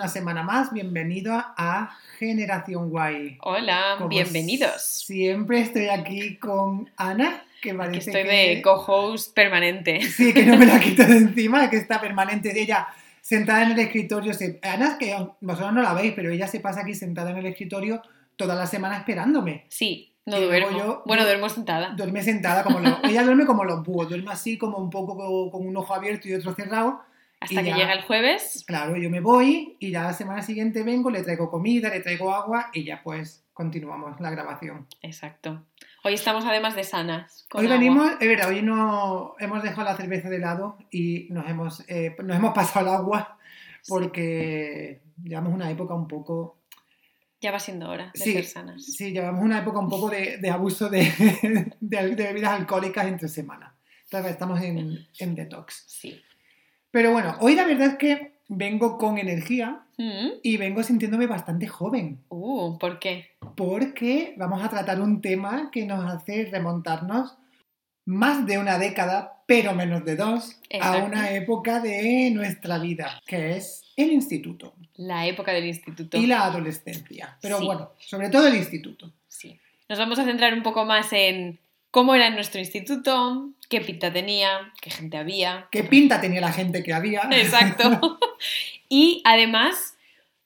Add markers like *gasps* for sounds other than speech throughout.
una semana más. Bienvenido a Generación Guay. Hola, Como bienvenidos. Siempre estoy aquí con Ana, que parece estoy que... de co-host permanente. Sí, que no me la *laughs* quito de encima, que está permanente. Ella sentada en el escritorio. Se... Ana, que vosotros no la veis, pero ella se pasa aquí sentada en el escritorio toda la semana esperándome. Sí, no duermo. yo- bueno, duermo sentada. Duerme sentada como los... Ella duerme como los búhos, duerme así como un poco co- con un ojo abierto y otro cerrado. Hasta y que ya. llega el jueves. Claro, yo me voy y ya la semana siguiente vengo, le traigo comida, le traigo agua y ya pues continuamos la grabación. Exacto. Hoy estamos además de sanas. con Hoy agua. venimos, es verdad, hoy no hemos dejado la cerveza de lado y nos hemos, eh, nos hemos pasado el agua porque llevamos una época un poco... Ya va siendo hora de Sí, ser sanas. sí, llevamos una época un poco de, de abuso de, *laughs* de- de bebidas alcohólicas entre semanas. Entonces estamos en, en detox. Sí. Pero bueno, hoy la verdad es que vengo con energía Mm. y vengo sintiéndome bastante joven. Uh, ¿por qué? porque vamos a tratar un tema que nos hace remontarnos más de una década, pero menos de dos, a una época de nuestra vida, que es el instituto La época del instituto. y la adolescencia. Pero Sí. bueno, sobre todo el instituto. Sí. Nos vamos a centrar un poco más en cómo era nuestro instituto, qué pinta tenía, qué gente había. ¿Qué pinta tenía la gente que había? Exacto. *laughs* y además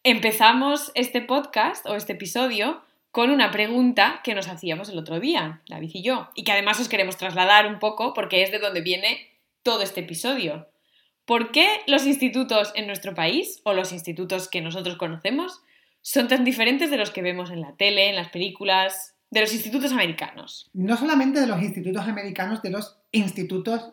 empezamos este podcast o este episodio con una pregunta que nos hacíamos el otro día, David y yo, y que además os queremos trasladar un poco porque es de donde viene todo este episodio. ¿Por qué los institutos en nuestro país, o los institutos que nosotros conocemos, son tan diferentes de los que vemos en la tele, en las películas, de los institutos americanos? No solamente de los institutos americanos, de los institutos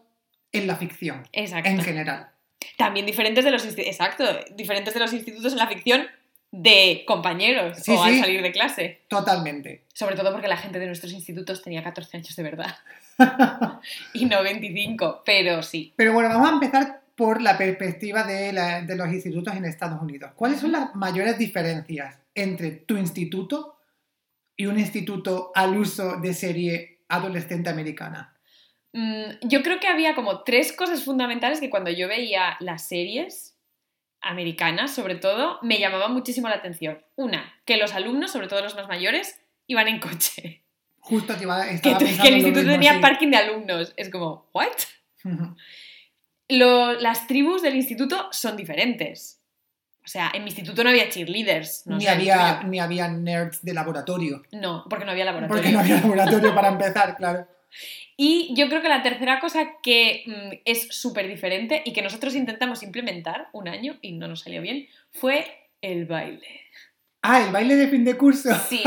en la ficción, Exacto. en general. También diferentes de los exacto, diferentes de los institutos en la ficción de compañeros Sí, o al sí. salir de clase. Totalmente. Sobre todo porque la gente de nuestros institutos tenía 14 años de verdad *laughs* y no 25, pero sí. Pero bueno, vamos a empezar por la perspectiva de, la- de los institutos en Estados Unidos. ¿Cuáles son las mayores diferencias entre tu instituto y un instituto al uso de serie adolescente americana? Mm, yo creo que había como tres cosas fundamentales que cuando yo veía las series americanas, sobre todo, me llamaban muchísimo la atención. Una, que los alumnos, sobre todo los más mayores, iban en coche. Justo te iba, *laughs* Que, estaba que el instituto mismo, tenía sí. parking de alumnos. Es como, ¿what? Lo- las tribus del instituto son diferentes. O sea, en mi instituto no había cheerleaders. No ni, sé, había, ni había nerds de laboratorio. No, porque no había laboratorio. Porque no había laboratorio para empezar, claro. *laughs* Y yo creo que la tercera cosa que mm, es súper diferente y que nosotros intentamos implementar un año y no nos salió bien fue el baile. Ah, el baile de fin de curso. Sí,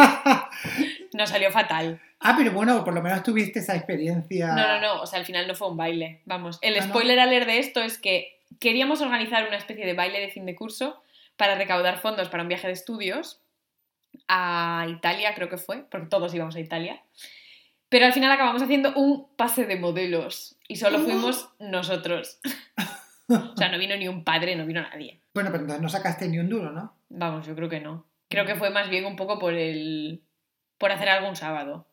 *laughs* nos salió fatal. ah, pero bueno, por lo menos tuviste esa experiencia. No, no, no, o sea, al final no fue un baile. Vamos, el Ah, ¿no? spoiler alert de esto es que queríamos organizar una especie de baile de fin de curso para recaudar fondos para un viaje de estudios a Italia, creo que fue, porque todos íbamos a Italia. Pero al final acabamos haciendo un pase de modelos y solo fuimos nosotros. *laughs* O sea, no vino ni un padre, no vino nadie. Bueno, pero entonces no sacaste ni un duro, ¿no? Vamos, yo creo que no. Creo que fue más bien un poco por el. por hacer algo un sábado.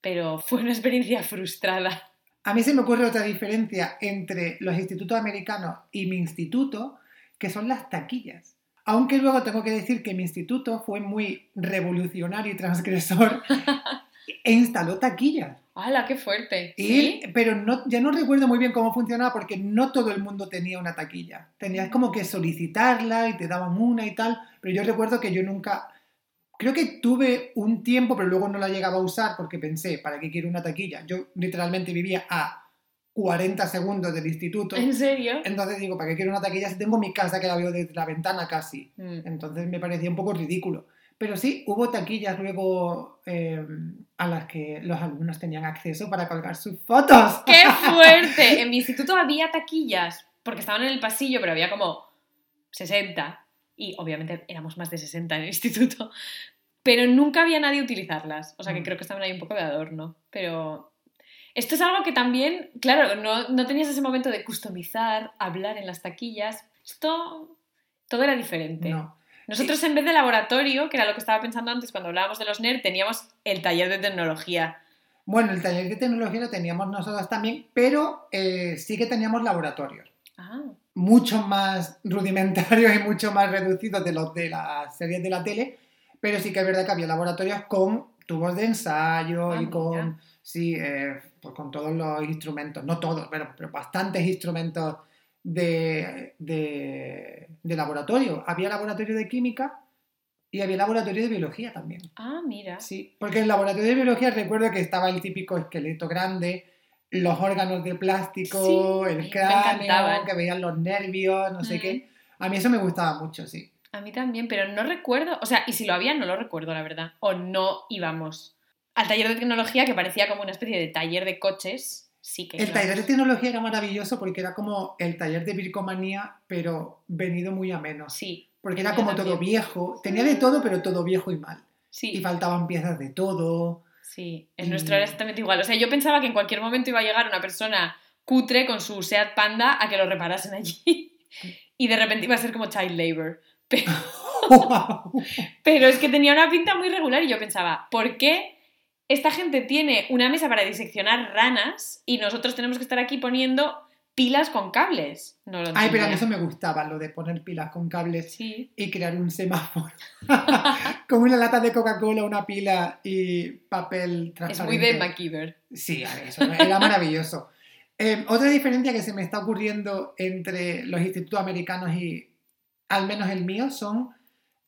Pero fue una experiencia frustrada. A mí se me ocurre otra diferencia entre los institutos americanos y mi instituto, que son las taquillas. Aunque luego tengo que decir que mi instituto fue muy revolucionario y transgresor *laughs* e instaló taquillas. ¡Hala, qué fuerte! Y, ¿Sí? Pero no, ya no recuerdo muy bien cómo funcionaba porque no todo el mundo tenía una taquilla. Tenías como que solicitarla y te daban una y tal, pero yo recuerdo que yo nunca... Creo que tuve un tiempo, pero luego no la llegaba a usar porque pensé, ¿para qué quiero una taquilla? Yo literalmente vivía a 40 segundos del instituto. ¿En serio? Entonces digo, ¿para qué quiero una taquilla si tengo mi casa que la veo desde la ventana casi? Mm. Entonces me parecía un poco ridículo. Pero sí, hubo taquillas luego eh, a las que los alumnos tenían acceso para colgar sus fotos. ¡Qué fuerte! *laughs* En mi instituto había taquillas, porque estaban en el pasillo, pero había como 60. Y obviamente éramos más de 60 en el instituto. Pero nunca había nadie utilizarlas. O sea que Mm. creo que estaban ahí un poco de adorno. Pero esto es algo que también, claro, no, no tenías ese momento de customizar, hablar en las taquillas. Esto, todo era diferente. No. Nosotros en vez de laboratorio, que era lo que estaba pensando antes cuando hablábamos de los NERD, teníamos el taller de tecnología. Bueno, el taller de tecnología lo teníamos nosotros también, pero eh, sí que teníamos laboratorios. Ah, mucho más rudimentarios y mucho más reducidos de los de las series de la tele, pero sí que es verdad que había laboratorios con tubos de ensayo Ah, y mira. Sí, eh, pues con todos los instrumentos, no todos, pero, pero bastantes instrumentos de, de, de laboratorio. Había laboratorio de química y había laboratorio de biología también. Ah, mira. Sí, porque en el laboratorio de biología recuerdo que estaba el típico esqueleto grande, los órganos de plástico, Sí, el cráneo, que veían los nervios, no sé qué. A mí eso me gustaba mucho, sí. A mí también, pero no recuerdo, o sea, y si lo había, no lo recuerdo, la verdad. O no íbamos al taller de tecnología, que parecía como una especie de taller de coches, sí que El taller de tecnología era maravilloso porque era como el taller de bricomanía, pero venido muy a menos. Sí, Porque era como también. todo viejo, tenía de todo, pero todo viejo y mal. Y sí, faltaban piezas de todo. sí. El y- nuestro era exactamente igual. O sea, yo pensaba que en cualquier momento iba a llegar una persona cutre con su Seat Panda a que lo reparasen allí. *laughs* Y de repente iba a ser como child labor. *laughs* Pero, *laughs* pero es que tenía una pinta muy regular y yo pensaba, ¿por qué esta gente tiene una mesa para diseccionar ranas y nosotros tenemos que estar aquí poniendo pilas con cables? No lo Ay, pero a mí eso me gustaba, lo de poner pilas con cables Sí. y crear un semáforo. *laughs* con una lata de Coca-Cola, una pila y papel Es transparente. muy de MacGyver. Sí, a ver, eso era maravilloso. *laughs* Eh, otra diferencia que se me está ocurriendo entre los institutos americanos y al menos el mío son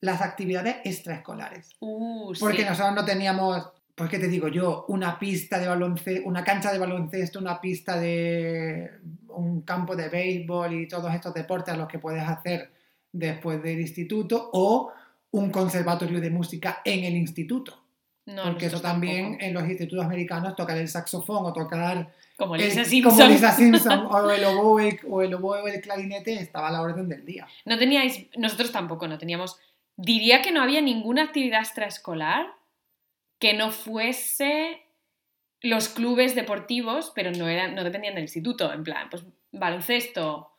las actividades extraescolares. Uh, Porque sí. nosotros no teníamos, pues qué te digo yo, una pista de baloncesto, una cancha de baloncesto, una pista de un campo de béisbol y todos estos deportes a los que puedes hacer después del instituto o un conservatorio de música en el instituto. No, porque eso también tampoco. en los institutos americanos tocar el saxofón o tocar Como Lisa como Simpson. Lisa Simpson *laughs* o el oboe o el oboe o el clarinete estaba a la orden del día. No teníais, nosotros tampoco, no teníamos. Diría que no había ninguna actividad extraescolar que no fuese los clubes deportivos, pero no eran, no dependían del instituto. En plan, pues baloncesto,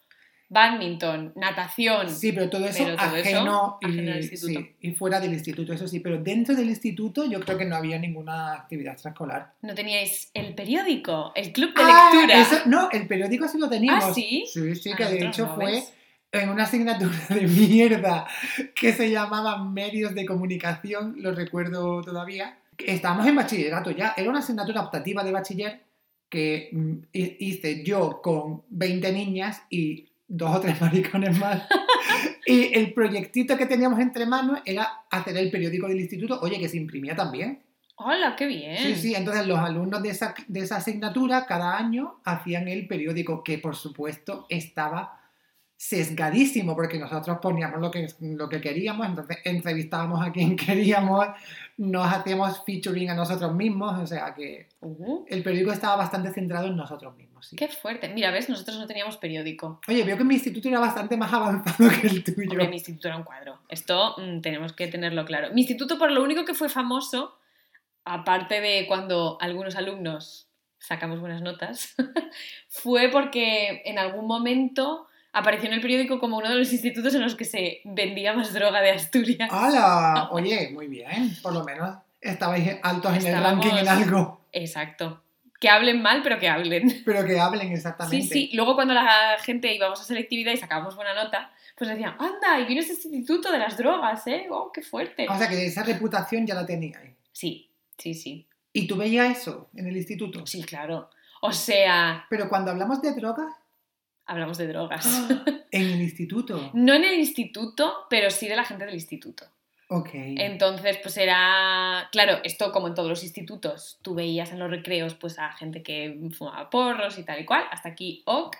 badminton, natación. Sí, pero todo eso Pero todo eso ajeno, ajeno al y, instituto. sí, y fuera del instituto, eso sí, pero dentro del instituto yo creo que no había ninguna actividad extraescolar. No teníais el periódico, el club de Ah, lectura. eso- no, el periódico sí lo teníamos. ¿Ah, sí? Sí, sí, Ah, que de hecho no, fue ¿ves? en una asignatura de mierda que se llamaba Medios de Comunicación, lo recuerdo todavía. Estábamos en bachillerato ya, era una asignatura optativa de bachiller que mm, hi- hice yo con 20 niñas y dos o tres *laughs* maricones más. y el proyectito que teníamos entre manos era hacer el periódico del instituto, oye, que se imprimía también. ¡Hola, qué bien! Sí, sí, entonces los alumnos de esa, de esa asignatura cada año hacían el periódico, que por supuesto estaba sesgadísimo, porque nosotros poníamos lo que, lo que queríamos, entonces entrevistábamos a quien *laughs* queríamos, nos hacíamos featuring a nosotros mismos, o sea que Uh, el periódico estaba bastante centrado en nosotros mismos. sí. ¡Qué fuerte! Mira, ves, nosotros no teníamos periódico. Oye, veo que mi instituto era bastante más *laughs* avanzado que el tuyo. Hombre, mi instituto era un cuadro. Esto mm, tenemos que tenerlo claro. Mi instituto, por lo único que fue famoso, aparte de cuando algunos alumnos sacamos buenas notas, *laughs* fue porque en algún momento apareció en el periódico como uno de los institutos en los que se vendía más droga de Asturias. ¡Hala! *laughs* Oye, muy bien, por lo menos estabais altos en el ranking en algo, Exacto. Que hablen mal, pero que hablen. pero que hablen Sí, exactamente. sí. Luego cuando la gente íbamos a selectividad y sacábamos buena nota, pues decían, anda, y vino este instituto de las drogas, ¿eh? ¡Oh, qué fuerte! O sea que esa reputación ya la teníais. Sí, sí, sí. ¿Y tú veías eso en el instituto? Sí, claro. O sea, Pero cuando hablamos de drogas, hablamos de drogas. *gasps* en el instituto. No en el instituto, pero sí de la gente del instituto. Ok. Entonces, pues era. Claro, esto como en todos los institutos, tú veías en los recreos pues a gente que fumaba porros y tal y cual, hasta aquí ok,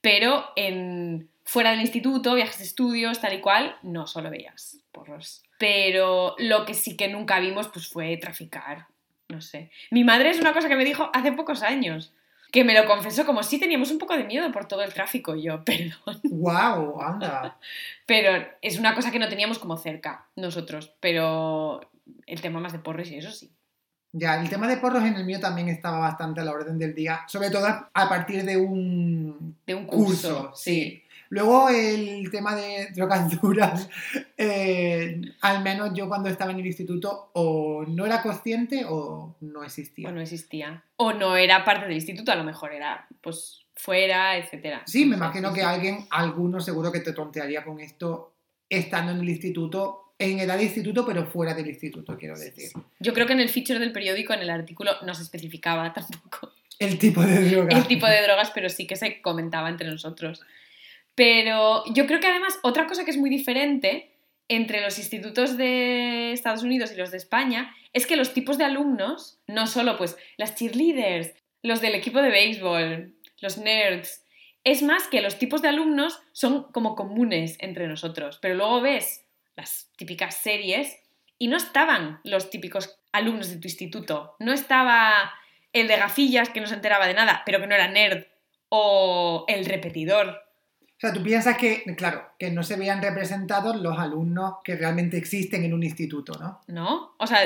pero en fuera del instituto, viajes de estudios, tal y cual, no solo veías porros. Pero lo que sí que nunca vimos pues fue traficar, no sé. Mi madre es una cosa que me dijo hace pocos años, que me lo confesó como si teníamos un poco de miedo por todo el tráfico y yo, *laughs* perdón. ¡Wow! Anda. Pero es una cosa que no teníamos como cerca nosotros, pero el tema más de porros y eso sí. Ya, el tema de porros en el mío también estaba bastante a la orden del día, sobre todo a partir de un De un curso, curso, sí. Luego el tema de drogas duras, *laughs* eh, al menos yo cuando estaba en el instituto o no era consciente o no existía. O no existía. O no era parte del instituto, a lo mejor era pues fuera, etcétera. Sí, me imagino que alguien, alguno seguro que te tontearía con esto estando en el instituto, en edad de instituto, pero fuera del instituto, quiero decir. Yo creo que en el feature del periódico, en el artículo, no se especificaba *laughs* tampoco El tipo de droga. el tipo de drogas, pero sí que se comentaba entre nosotros. Pero yo creo que además otra cosa que es muy diferente entre los institutos de Estados Unidos y los de España es que los tipos de alumnos, no solo pues las cheerleaders, los del equipo de béisbol, los nerds, es más que los tipos de alumnos son como comunes entre nosotros, pero luego ves las típicas series y no estaban los típicos alumnos de tu instituto, no estaba el de gafillas que no se enteraba de nada, pero que no era nerd, o el repetidor. O sea, tú piensas que, claro, que no se veían representados los alumnos que realmente existen en un instituto, ¿no? ¿No? O sea,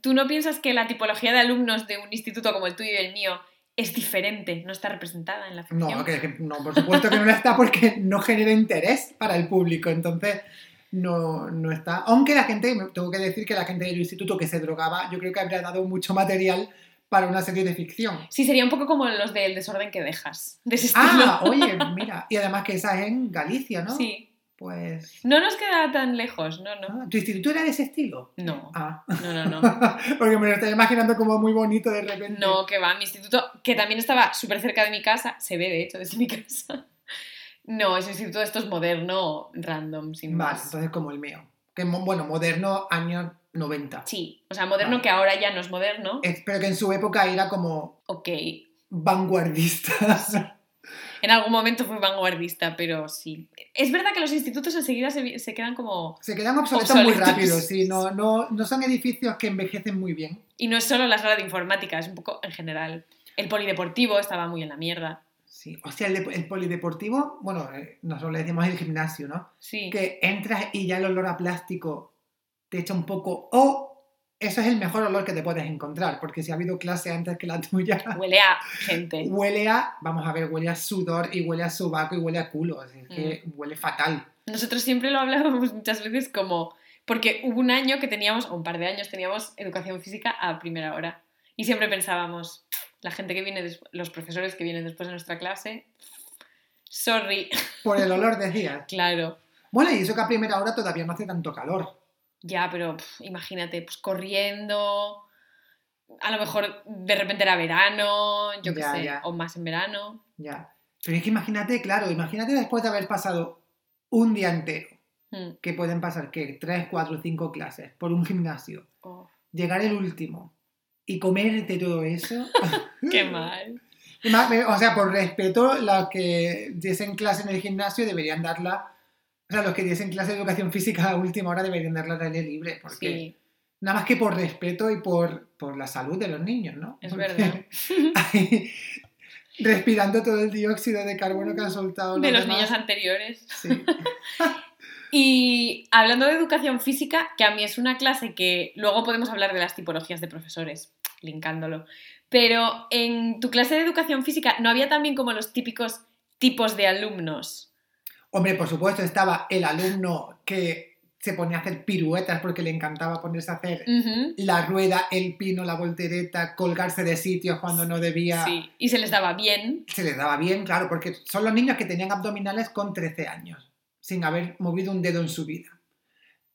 ¿tú no piensas que la tipología de alumnos de un instituto como el tuyo y el mío es diferente, no está representada en la ficción? No, que, que- no, por supuesto que no está porque no genera interés para el público, entonces no, no está. Aunque la gente, tengo que decir que la gente del instituto que se drogaba, yo creo que habría dado mucho material para una serie de ficción. Sí, sería un poco como los del desorden que dejas, de ese. Ah, *laughs* oye, mira, y además que esa es en Galicia, ¿no? Sí. Pues... No nos queda tan lejos, no, no. ah, ¿Tu instituto era de ese estilo? No, Ah, no, no, no. *laughs* porque me lo estoy imaginando como muy bonito de repente. No, que va, mi instituto, que también estaba súper cerca de mi casa, se ve de hecho desde mi *laughs* casa. No, es un instituto de estos moderno, random, sin Vale, más. entonces como el mío. Que bueno, moderno años 90. Sí, o sea, moderno Vale. que ahora ya no es moderno. Pero que en su época era como Ok, vanguardista. *laughs* en algún momento fue vanguardista, pero sí. Es verdad que los institutos enseguida se, se quedan como... Se quedan obsoletos, muy rápido, sí. No, *laughs* no, no son edificios que envejecen muy bien. Y no es solo la sala de informática, es un poco en general. El polideportivo estaba muy en la mierda. Sí. O sea, el, el polideportivo, bueno, eh, nosotros le decimos el gimnasio, ¿no? Sí. Que entras y ya el olor a plástico te echa un poco. O eso es el mejor olor que te puedes encontrar, porque si ha habido clase antes que la *laughs* tuya, Huele a gente. huele a, vamos a ver, huele a sudor y huele a sobaco y huele a culo. así que Mm. huele fatal. Nosotros siempre lo hablábamos *laughs* muchas veces como... Porque hubo un año que teníamos, o un par de años, teníamos educación física a primera hora. Y siempre pensábamos, la gente que viene, los profesores que vienen después de nuestra clase, sorry, Por el *laughs* olor decías. claro. Bueno, y eso que a primera hora todavía no hace tanto calor. Ya, pero imagínate, pues corriendo, a lo mejor de repente era verano, yo qué sé, ya. o más en verano. Ya. Pero es que imagínate, claro, imagínate después de haber pasado un día entero, Hmm. que pueden pasar, ¿qué? Tres, cuatro, cinco clases por un gimnasio, Oh, llegar el último y comerte todo eso. *laughs* qué mal. *laughs* O sea, por respeto, los que diesen clase en el gimnasio deberían darla. O sea, los que diesen clase de educación física a última hora deberían darla al aire libre, porque Sí, nada más que por respeto y por, por la salud de los niños, ¿no? es Porque verdad. *laughs* respirando todo el dióxido de carbono que han soltado De los demás. niños anteriores. Sí. *laughs* Y hablando de educación física, que a mí es una clase que luego podemos hablar de las tipologías de profesores, linkándolo. Pero en tu clase de educación física no había también como los típicos tipos de alumnos. Hombre, por supuesto, estaba el alumno que se ponía a hacer piruetas porque le encantaba ponerse a hacer la rueda, el pino, la voltereta, colgarse de sitios cuando no debía. Sí, y se les daba bien. Se les daba bien, claro, porque son los niños que tenían abdominales con 13 años, sin haber movido un dedo en su vida.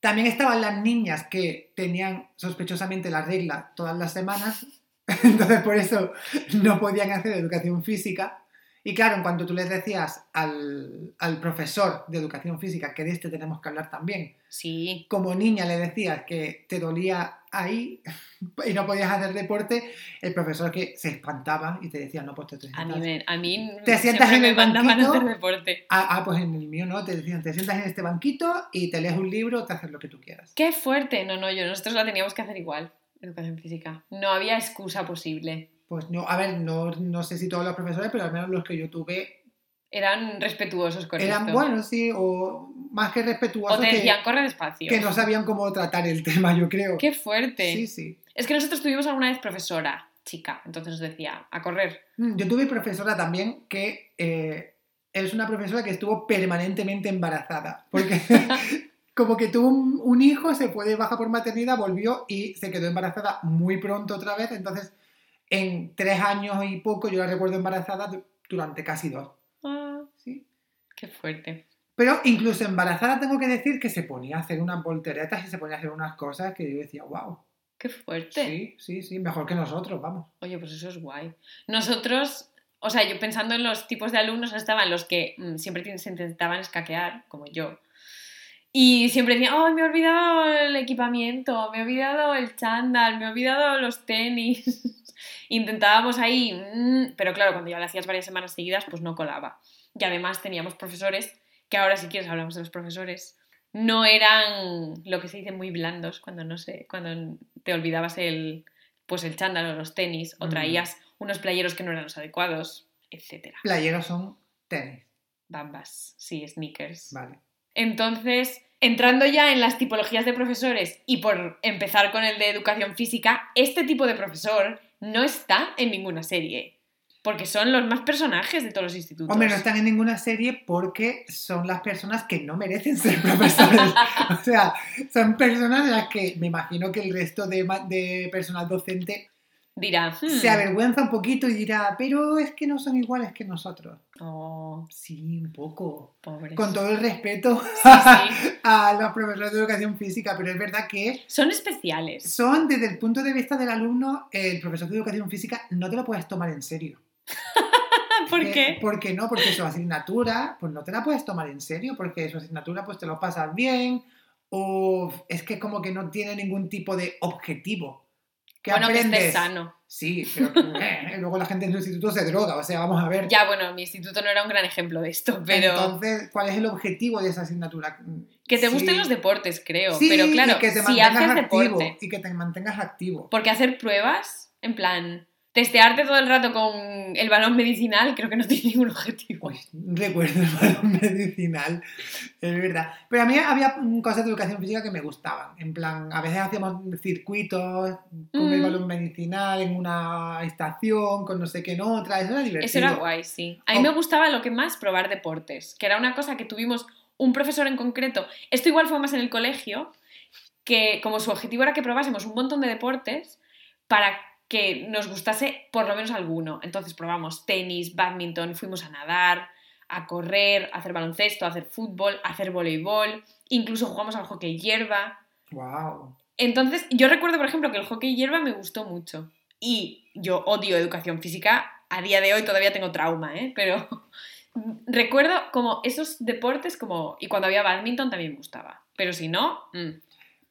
También estaban las niñas que tenían sospechosamente la regla todas las semanas, *laughs* entonces por eso no podían hacer educación física. Y claro, en cuanto tú les decías al, al profesor de educación física, que de este tenemos que hablar también, Sí, como niña le decías que te dolía ahí *laughs* y no podías hacer deporte, el profesor que se espantaba y te decía, no, pues te, te a mí, sientas- me, a mí Te sientas en me el a banquito. hacer deporte. Ah, ah, pues en el mío no, te decían, te sientas en este banquito y te lees un libro, te haces lo que tú quieras. ¡Qué fuerte! No, no, yo nosotros la teníamos que hacer igual, educación física. No había excusa posible. Pues no, a ver, no, no sé si todos los profesores, pero al menos los que yo tuve Eran respetuosos con eran esto. buenos, sí, o más que O respetuosos te que, decían, corre despacio. que no sabían cómo tratar el tema, yo creo. ¡Qué fuerte! Sí, sí. Es que nosotros tuvimos alguna vez profesora, chica, entonces nos decía, a correr. Mm, Yo tuve profesora también que eh, es una profesora que estuvo permanentemente embarazada, porque *laughs* como que tuvo un, un hijo, se fue de baja por maternidad, volvió y se quedó embarazada muy pronto otra vez, entonces en tres años y poco yo la recuerdo embarazada durante casi dos. Ah, ¿sí? qué fuerte. Pero incluso embarazada tengo que decir que se ponía a hacer unas volteretas y se ponía a hacer unas cosas que yo decía, wow. Qué fuerte. Sí, sí, sí, mejor que nosotros, vamos. Oye, pues eso es guay. Nosotros, o sea, yo pensando en los tipos de alumnos, estaban los que mm, siempre se intentaban escaquear, como yo. Y siempre decían, oh, me he olvidado el equipamiento, me he olvidado el chándal, me he olvidado los tenis. *laughs* Intentábamos ahí, mm, pero claro, cuando ya lo hacías varias semanas seguidas, pues no colaba. Y además teníamos profesores, que ahora si quieres hablamos de los profesores, no eran lo que se dice muy blandos cuando no sé, cuando te olvidabas el pues el chándal o los tenis o Mm. traías unos playeros que no eran los adecuados, etcétera. Playeros son tenis, Bambas, sí, sneakers. vale. Entonces, entrando ya en las tipologías de profesores y por empezar con el de educación física, este tipo de profesor no está en ninguna serie. Porque son los más personajes de todos los institutos. Hombre, no están en ninguna serie porque son las personas que no merecen ser *laughs* profesores. o sea, son personas de las que me imagino que el resto de personal docente Dirá, "Hmm, se avergüenza un poquito y dirá, pero es que no son iguales que nosotros. oh, Sí, un poco. pobres. Con todo el respeto Sí, sí. *laughs* a los profesores de educación física, pero es verdad que Son especiales. son, desde el punto de vista del alumno, el profesor de educación física no te lo puedes tomar en serio. *laughs* ¿Por Eh, qué? ¿Por qué no? Porque su asignatura, pues no te la puedes tomar en serio, porque su asignatura, pues te lo pasas bien, o es que como que no tiene ningún tipo de objetivo. ¿Qué Bueno, que aprendes? estés sano. Sí, pero eh, *laughs* luego la gente en su instituto se droga, o sea, vamos a ver. Ya, bueno, mi instituto no era un gran ejemplo de esto, pero Entonces, ¿cuál es el objetivo de esa asignatura? que te Sí. gusten los deportes, creo. Sí, pero claro, y que te si haces activo, deporte, y que te mantengas activo. porque hacer pruebas, en plan, testearte todo el rato con el balón medicinal, creo que no tiene ningún objetivo. Uy, recuerdo el balón medicinal, es verdad. Pero a mí había cosas de educación física que me gustaban. En plan, a veces hacíamos circuitos con el Mm. balón medicinal en una estación, con no sé qué en otra. Eso era divertido. Eso era guay, sí. A mí Oh. me gustaba lo que más probar deportes, que era una cosa que tuvimos un profesor en concreto. Esto igual fue más en el colegio, que como su objetivo era que probásemos un montón de deportes para que nos gustase por lo menos alguno. Entonces probamos tenis, badminton, fuimos a nadar, a correr, a hacer baloncesto, a hacer fútbol, a hacer voleibol, incluso jugamos al hockey hierba. Wow. Entonces, yo recuerdo, por ejemplo, que el hockey hierba me gustó mucho. Y yo odio educación física. A día de hoy todavía tengo trauma, ¿eh? Pero *laughs* recuerdo como esos deportes como... Y cuando había badminton también me gustaba. Pero si no... mm.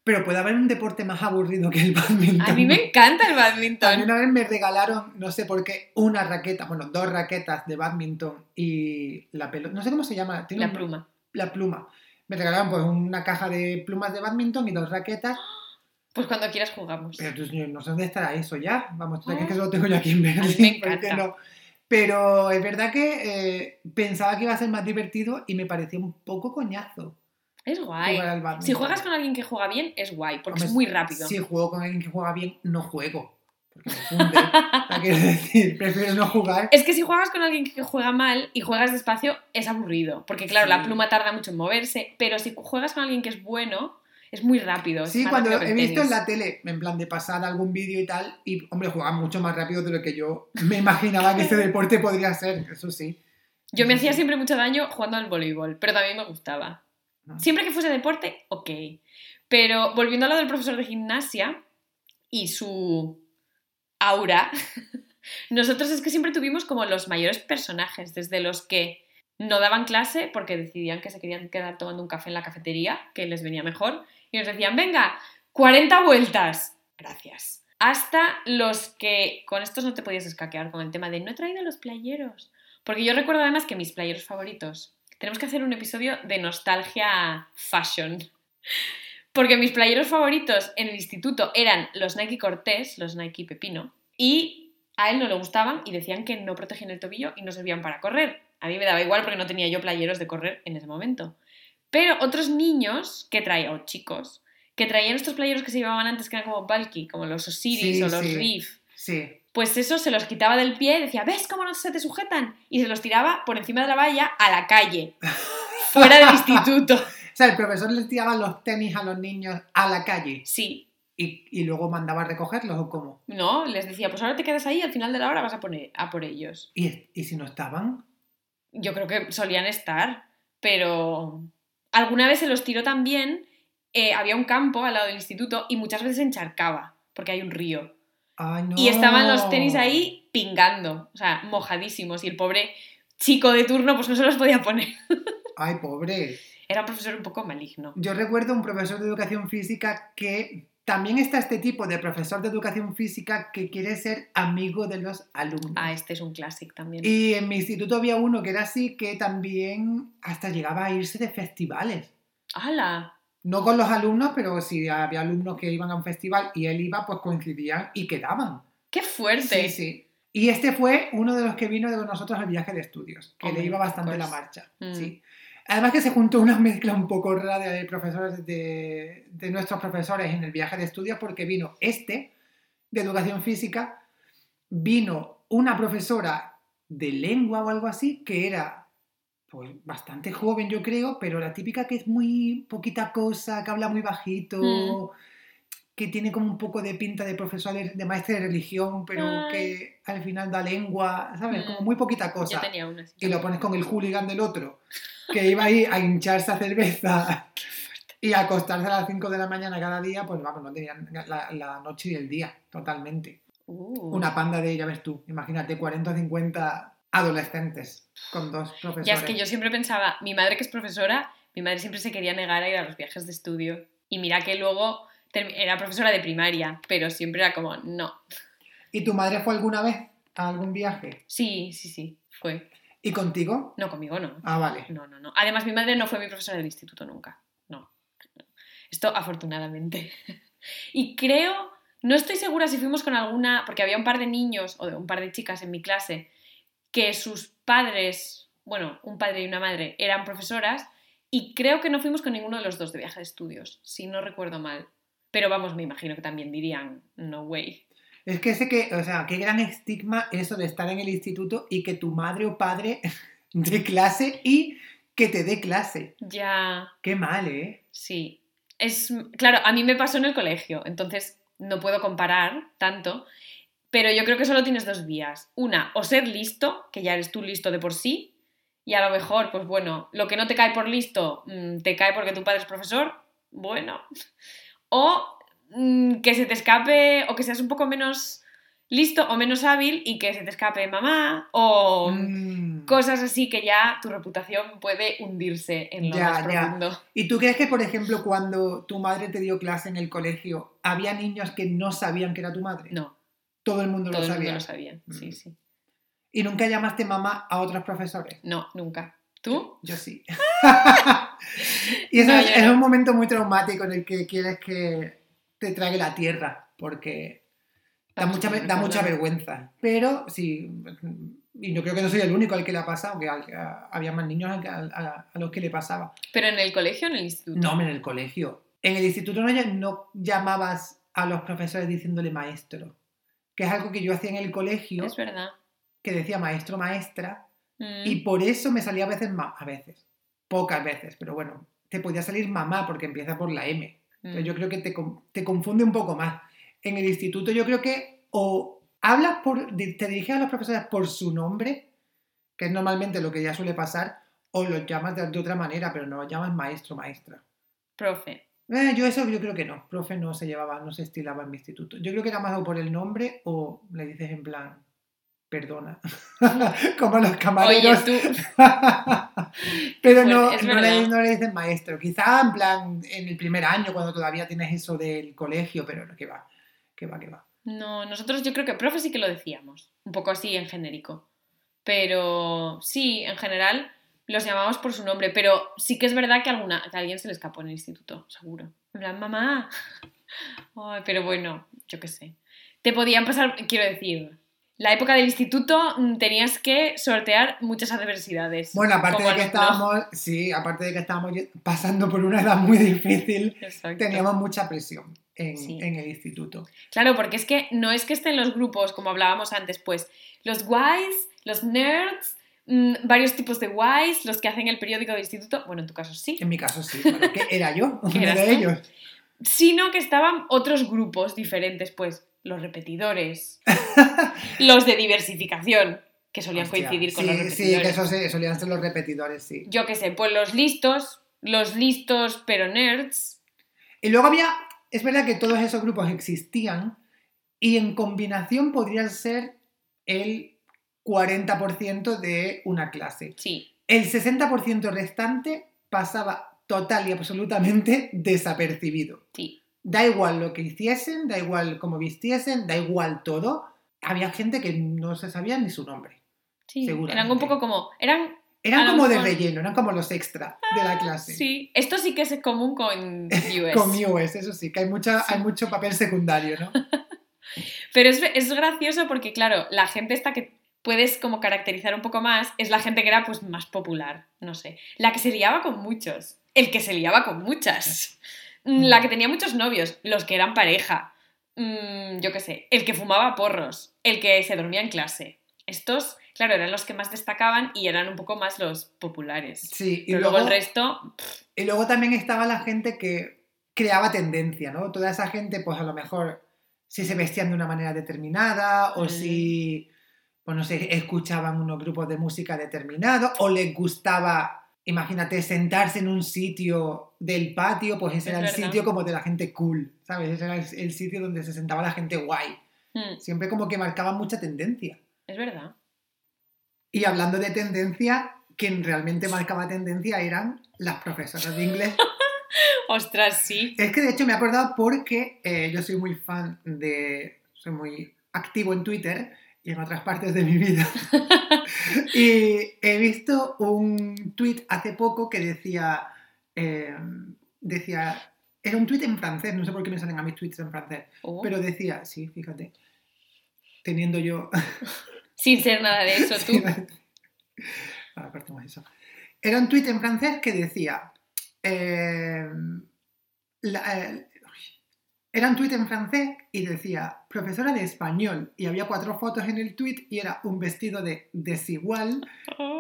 Pero puede haber un deporte más aburrido que el badminton. A mí me encanta el A mí badminton. una vez me regalaron, no sé por qué, una raqueta, bueno, dos raquetas de badminton y la pelota, no sé cómo se llama, tiene La un- pluma. la pluma. Me regalaron pues una caja de plumas de badminton y dos raquetas, Pues cuando quieras jugamos. pero tú, no sé dónde estará eso ya, vamos, tú sabes Ah. que eso lo tengo yo aquí en me Berlín, ¿por qué encanta. no? Pero es verdad que eh, pensaba que iba a ser más divertido y me parecía un poco coñazo Es guay. jugar al badminton. Si juegas con alguien que juega bien, es guay, porque Hombre, es muy rápido. Si juego con alguien que juega bien, no juego. Porque me funde. Quiero decir, *laughs* prefiero no jugar. Es que si juegas con alguien que juega mal y juegas despacio, es aburrido. Porque claro, la pluma tarda mucho en moverse, pero si juegas con alguien que es bueno, es muy rápido. Sí, cuando rápido he visto en la tele, en plan de pasar algún vídeo y tal, y hombre, juegan mucho más rápido de lo que yo me imaginaba que este *laughs* deporte podría ser, eso sí. Yo me hacía siempre mucho daño jugando al voleibol, pero también me gustaba. Siempre que fuese deporte, ok. Pero volviendo a lo del profesor de gimnasia y su aura, *laughs* nosotros es que siempre tuvimos como los mayores personajes, desde los que no daban clase porque decidían que se querían quedar tomando un café en la cafetería, que les venía mejor, y nos decían, venga, 40 vueltas. Gracias. Hasta los que con estos no te podías escaquear con el tema de no he traído los playeros. Porque yo recuerdo además que mis playeros favoritos. Tenemos que hacer un episodio de nostalgia fashion. Porque mis playeros favoritos en el instituto eran los Nike Cortés, los Nike Pepino, y a él no le gustaban y decían que no protegían el tobillo y no servían para correr. A mí me daba igual porque no tenía yo playeros de correr en ese momento. Pero otros niños que traían, o chicos, que traían estos playeros que se llevaban antes que eran como bulky, como los Osiris Sí, o los sí. Reef, Sí. Pues eso se los quitaba del pie y decía, ¿ves cómo no se te sujetan? Y se los tiraba por encima de la valla a la calle, *laughs* fuera del instituto. *laughs* O sea, el profesor les tiraba los tenis a los niños a la calle. Sí, ¿Y, y luego mandaba a recogerlos o cómo? No, les decía, pues ahora te quedas ahí, al final de la hora vas a, poner, a por ellos. ¿Y, y si no estaban? Yo creo que solían estar, pero alguna vez se los tiró también. eh, había un campo al lado del instituto y muchas veces se encharcaba, porque hay un río. Ay, no. Y estaban los tenis ahí pingando, o sea, mojadísimos. Y el pobre chico de turno pues no se los podía poner. *laughs* Ay, pobre. Era un profesor un poco maligno. Yo recuerdo un profesor de educación física que también está este tipo de profesor de educación física que quiere ser amigo de los alumnos. Ah, este es un clásico también. Y en mi instituto había uno que era así que también hasta llegaba a irse de festivales. ¡Hala! No con los alumnos, pero si había alumnos que iban a un festival y él iba, pues coincidían y quedaban. ¡Qué fuerte! Sí, sí. Y este fue uno de los que vino de nosotros al viaje de estudios, que le iba bastante pues, la marcha. mm. Sí. Además que se juntó una mezcla un poco rara de profesores de, de nuestros profesores en el viaje de estudios porque vino este de educación física, vino una profesora de lengua o algo así que era pues bastante joven yo creo, pero la típica que es muy poquita cosa, que habla muy bajito, Mm. que tiene como un poco de pinta de profesor de maestra de religión, pero Ay. que al final da lengua, ¿sabes? Mm. Como muy poquita Yo cosa. tenía una. así. Y lo pones con el hooligan del otro, que iba ahí a hincharse a cerveza *laughs* y a acostarse a las 5 de la mañana cada día, pues vamos, no tenían la, la noche y el día, totalmente. Uh. Una panda de, ya ves tú, imagínate, 40 o 50 adolescentes con dos profesores. Ya es que yo siempre pensaba, mi madre que es profesora, mi madre siempre se quería negar a ir a los viajes de estudio. Y mira que luego era profesora de primaria, pero siempre era como, no. ¿Y tu madre fue alguna vez a algún viaje? Sí, sí, sí, fue. ¿Y contigo? No, conmigo no. Ah, vale. No, no, no. Además, mi madre no fue mi profesora del instituto nunca. No. Esto afortunadamente. *laughs* Y creo, no estoy segura si fuimos con alguna, porque había un par de niños o un par de chicas en mi clase que sus padres, bueno, un padre y una madre, eran profesoras y creo que no fuimos con ninguno de los dos de viaje de estudios, si no recuerdo mal. Pero vamos, me imagino que también dirían, no way. Es que sé que, o sea, qué gran estigma eso de estar en el instituto y que tu madre o padre *laughs* dé clase y que te dé clase. Ya, Qué mal, ¿eh? Sí, es claro, a mí me pasó en el colegio, entonces no puedo comparar tanto, pero yo creo que solo tienes dos vías. Una, o ser listo, que ya eres tú listo de por sí, y a lo mejor, pues bueno, lo que no te cae por listo, mm, te cae porque tu padre es profesor, bueno. O mm, que se te escape, o que seas un poco menos listo o menos hábil y que se te escape mamá, o Mm. cosas así que ya tu reputación puede hundirse en lo Ya, más ya. profundo. ¿Y tú crees que, por ejemplo, cuando tu madre te dio clase en el colegio, había niños que no sabían que era tu madre? No. Todo el mundo Todo lo el mundo sabía. lo sabían, sí, Mm. sí. ¿Y nunca llamaste mamá a otros profesores? No, nunca. ¿Tú? Yo sí. *laughs* y eso No, es, yo es no. un momento muy traumático en el que quieres que te trague la tierra, porque da mucha, da vergüenza. Pero sí, y no creo que no soy el único al que le ha pasado, que había más niños a, a- a los que le pasaba. ¿Pero en el colegio o en el instituto? No, en el colegio. En el instituto no llamabas a los profesores diciéndole maestro, que es algo que yo hacía en el colegio, Es verdad. que decía maestro, maestra, Mm. y por eso me salía a veces, ma- a veces, pocas veces, pero bueno, te podía salir mamá porque empieza por la M. Entonces Mm. yo creo que te, te confunde un poco más. En el instituto yo creo que o hablas por, te diriges a los profesores por su nombre, que es normalmente lo que ya suele pasar, o los llamas de, de otra manera, pero no los llamas maestro, maestra. Profe. Eh, yo eso yo creo que no. Profe no se llevaba, no se estilaba en mi instituto. Yo creo que era más o por el nombre o le dices en plan, perdona. *laughs* Como los Oye, camareros. tú. *laughs* Pero no, no, le, no le dicen maestro. Quizá en plan en el primer año, cuando todavía tienes eso del colegio, pero no, que va, que va, que va. No, nosotros yo creo que profe sí que lo decíamos. Un poco así en genérico. Pero sí, en general los llamamos por su nombre. Pero sí que es verdad que, alguna, que a alguien se le escapó en el instituto, seguro. En plan, mamá. *laughs* Ay, pero bueno, yo qué sé. Te podían pasar, quiero decir, la época del instituto mm, tenías que sortear muchas adversidades. Bueno, aparte de que estábamos, sí, aparte de que estábamos pasando por una edad muy difícil, Exacto. teníamos mucha presión en, Sí. en el instituto. Claro, porque es que no es que estén los grupos, como hablábamos antes, pues los guays, los nerds, mm, varios tipos de guays, los que hacen el periódico del instituto, bueno, en tu caso sí, En mi caso sí, bueno, que era yo, ¿Que uno de tú? ellos. sino que estaban otros grupos diferentes, pues los repetidores, *laughs* los de diversificación, que solían Hostia, coincidir con sí, los Sí, repetidores. que eso sí, solían ser los repetidores, sí. Yo qué sé, pues los listos, los listos pero nerds. Y luego había, es verdad que todos esos grupos existían y en combinación podrían ser el 40% de una clase. Sí, El 60% restante pasaba total y absolutamente desapercibido. sí. Da igual lo que hiciesen, da igual cómo vistiesen, da igual todo. Había gente que no se sabía ni su nombre. Sí, Seguramente. eran un poco como. Eran. Eran como de relleno, eran como los extra de la clase. Sí, esto sí que es común con *laughs* US. Con US, eso sí, que hay, mucha, hay mucho papel secundario, ¿no? *laughs* Pero es, es gracioso porque, claro, la gente esta que puedes como caracterizar un poco más es la gente que era pues más popular, no sé. La que se liaba con muchos, el que se liaba con muchas, mm, la que tenía muchos novios, los que eran pareja, mm, yo qué sé, el que fumaba porros, el que se dormía en clase. Estos, claro, eran los que más destacaban y eran un poco más los populares. Sí, y Pero luego, luego el resto, y luego también estaba la gente que creaba tendencia, ¿no? Toda esa gente, pues a lo mejor, si se vestían de una manera determinada o Mm. si, pues no sé, escuchaban unos grupos de música determinados o les gustaba, imagínate, sentarse en un sitio del patio, pues ese Es era el verdad. sitio como de la gente cool, ¿sabes? Ese era el, sitio donde se sentaba la gente guay. mm, Siempre como que marcaban mucha tendencia. es verdad. Y hablando de tendencia, quien realmente marcaba tendencia eran las profesoras de inglés. *laughs* Ostras, sí. Es que de hecho me he acordado porque eh, yo soy muy fan de. Soy muy activo en Twitter y en otras partes de mi vida. *laughs* y he visto un tweet hace poco que decía. eh, decía. Era un tweet en francés, no sé por qué me salen a mis tweets en francés. Oh, Pero decía, sí, fíjate. Teniendo yo. *laughs* Sin ser nada de eso, tú. *laughs* Ahora cortamos eso. Era un tuit en francés que decía. eh, la- eh, era un tuit en francés y decía profesora de español y había cuatro fotos en el tuit y era un vestido de desigual,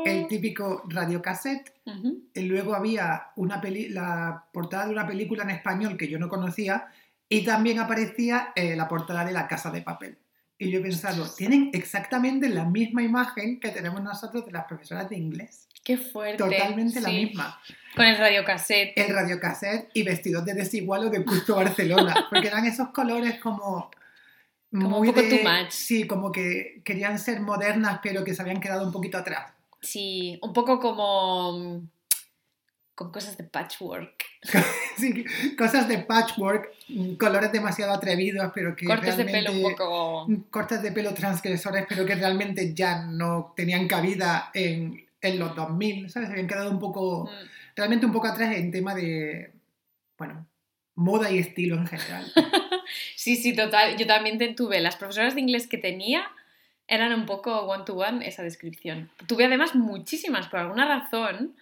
el típico radiocassette Ujú. y luego había una peli la portada de una película en español que yo no conocía y también aparecía eh, la portada de La Casa de Papel. Y yo he pensado, tienen exactamente la misma imagen que tenemos nosotros de las profesoras de inglés. Qué fuerte. Totalmente la misma. Con el radiocassette. El radiocassette y vestidos de desigual o de Culto Barcelona. *laughs* Porque eran esos colores como... Como un poco de- too much. Sí, como que querían ser modernas pero que se habían quedado un poquito atrás. Sí, un poco como con cosas de patchwork. *laughs* Sí, cosas de patchwork, colores demasiado atrevidos, pero que Cortes de pelo un poco... cortes de pelo transgresores, pero que realmente ya no tenían cabida en, en los 2000, ¿sabes? Se habían quedado un poco, Mm, realmente un poco atrás en tema de, bueno, moda y estilo en general. *laughs* Sí, sí, total. Yo también te- tuve las profesoras de inglés que tenía eran un poco one to one esa descripción. Tuve además muchísimas, por alguna razón,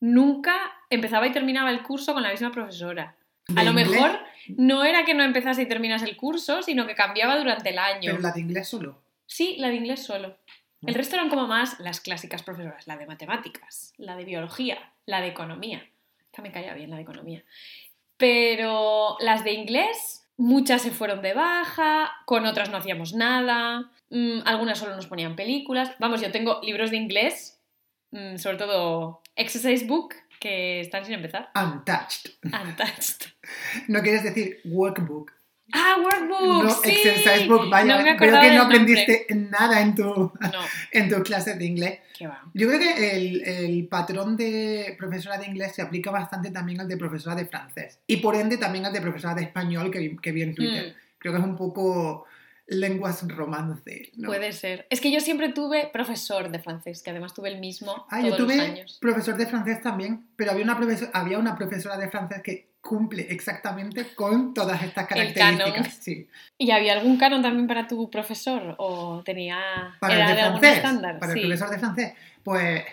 nunca empezaba y terminaba el curso con la misma profesora. A lo inglés, mejor no era que no empezase y terminas el curso, sino que cambiaba durante el año. Pero la de inglés solo. Sí, la de inglés solo. El resto eran como más las clásicas profesoras, la de matemáticas, la de biología, la de economía. Esta me caía bien la de economía. Pero las de inglés, muchas se fueron de baja, con otras no hacíamos nada, mm, algunas solo nos ponían películas. Vamos, yo tengo libros de inglés, mm, sobre todo Exercise Book, que están sin empezar. Untouched. Untouched. *laughs* No quieres decir workbook. ¡Ah, Workbook! no, ¡Sí! exercise book. Vaya, No me acordaba que no nombre. aprendiste nada en tu, No, *laughs* en tus clases de inglés. qué va. Yo creo que el, el patrón de profesora de inglés se aplica bastante también al de profesora de francés. Y por ende también al de profesora de español que, vi- que vi en Twitter. Mm. Creo que es un poco lenguas romance. ¿no? Puede ser. Es que yo siempre tuve profesor de francés, que además tuve el mismo Ah, todos yo tuve los años. profesor de francés también, pero había una, había una profesora de francés que cumple exactamente con todas estas características. Sí. ¿Y había algún canon también para tu profesor? ¿O tenía. Para era el de de algún francés, estándar? para sí. el profesor de francés, pues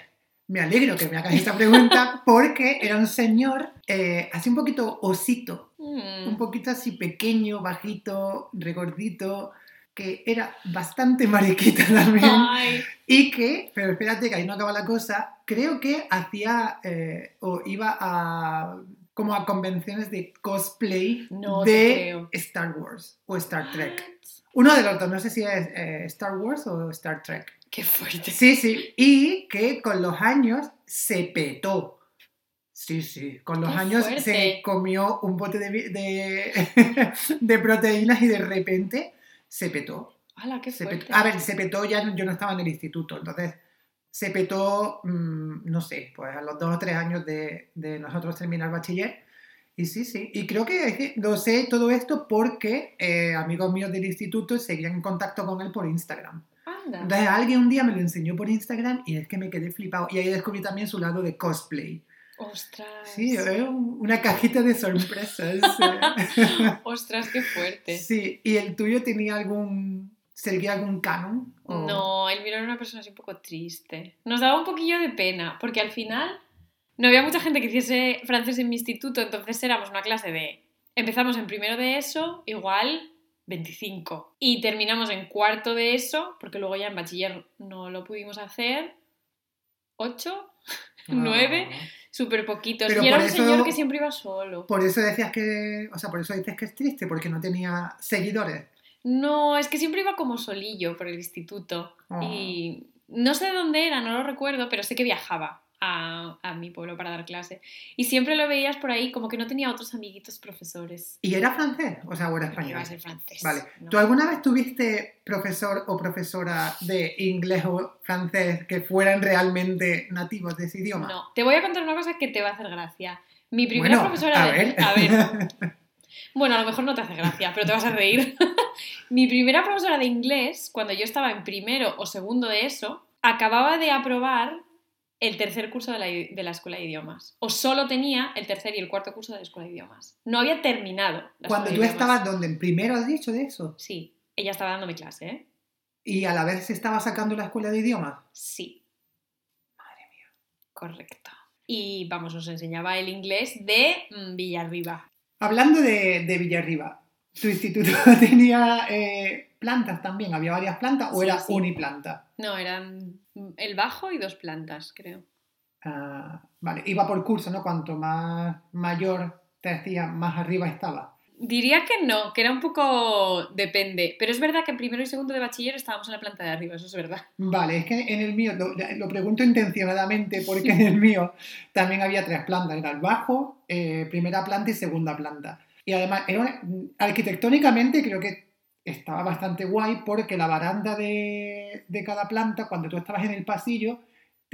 me alegro que me hagas esta pregunta *laughs* porque era un señor eh, así un poquito osito, Mm. un poquito así pequeño, bajito, regordito, que era bastante mariquita *laughs* también. Ay, Y que, pero espérate que ahí no acaba la cosa, creo que hacía eh, o iba a como a convenciones de cosplay No de. Star Wars o Star Trek. Uno de los dos, no sé si es eh, Star Wars o Star Trek. Qué fuerte. Sí, sí, y que con los años se petó. Sí, sí, con los Qué años fuerte. se comió un bote de, de, *laughs* de proteínas y de repente se petó. ¡Hala, qué Se petó. A ver, se petó ya, yo no estaba en el instituto, entonces se petó, mm, no sé, pues a los dos o tres años de, de nosotros terminar bachiller. Y sí, sí, y creo que, lo sé todo esto porque eh, amigos míos del instituto seguían en contacto con él por Instagram. Anda. Entonces alguien un día me lo enseñó por Instagram y es que me quedé flipado. Y ahí descubrí también su lado de cosplay. ¡Ostras! Sí, una cajita de sorpresas. *laughs* ¡Ostras, qué fuerte! sí, ¿y el tuyo tenía algún, seguía algún canon? O- No, Elvira era una persona así un poco triste. Nos daba un poquillo de pena, porque al final no había mucha gente que hiciese francés en mi instituto, entonces éramos una clase de... Empezamos en primero de eso, igual 25. Y terminamos en cuarto de eso, porque luego ya en bachiller no lo pudimos hacer. 8, *laughs* nueve. Ah. súper poquitos. Pero y era un eso- señor que siempre iba solo. Por eso decías que, o sea, por eso dices que es triste, porque no tenía seguidores. No, es que siempre iba como solillo por el instituto. Ah. Y no sé de dónde era, no lo recuerdo, pero sé que viajaba a, a mi pueblo para dar clase. Y siempre lo veías por ahí como que no tenía otros amiguitos profesores. ¿Y era francés? O sea, o era No español. iba a ser francés. Vale. no. ¿Tú alguna vez tuviste profesor o profesora de inglés o francés que fueran realmente nativos de ese idioma? No, te voy a contar una cosa que te va a hacer gracia. Mi primera Bueno, profesora a de... ver. A ver, *laughs* Bueno, a lo mejor no te hace gracia, pero te vas a reír. *laughs* Mi primera profesora de inglés, cuando yo estaba en primero o segundo de eso, acababa de aprobar el tercer curso de la, de la escuela de idiomas. O solo tenía el tercer y el cuarto curso de la escuela de idiomas. No había terminado. la Cuando tú estabas donde en primero has dicho de eso. Sí, ella estaba dándome clase, ¿eh? Y a la vez se estaba sacando la escuela de idiomas. Sí. Madre mía. Correcto. Y vamos, nos enseñaba el inglés de mm, Villarriba. Hablando de, de Villarriba, ¿tu instituto *laughs* tenía eh, plantas también? ¿Había varias plantas o Sí, era sí. uniplanta? No, eran el bajo y dos plantas, creo. Ah, vale, iba por curso, ¿no? Cuanto más mayor te hacía, más arriba estaba. Diría que no, que era un poco depende. Pero es verdad que en primero y segundo de bachiller estábamos en la planta de arriba, eso es verdad. Vale, es que en el mío, lo, pregunto intencionadamente porque en el mío también había tres plantas, era el bajo, eh, primera planta y segunda planta. Y además, era arquitectónicamente creo que estaba bastante guay porque la baranda de, de cada planta, cuando tú estabas en el pasillo,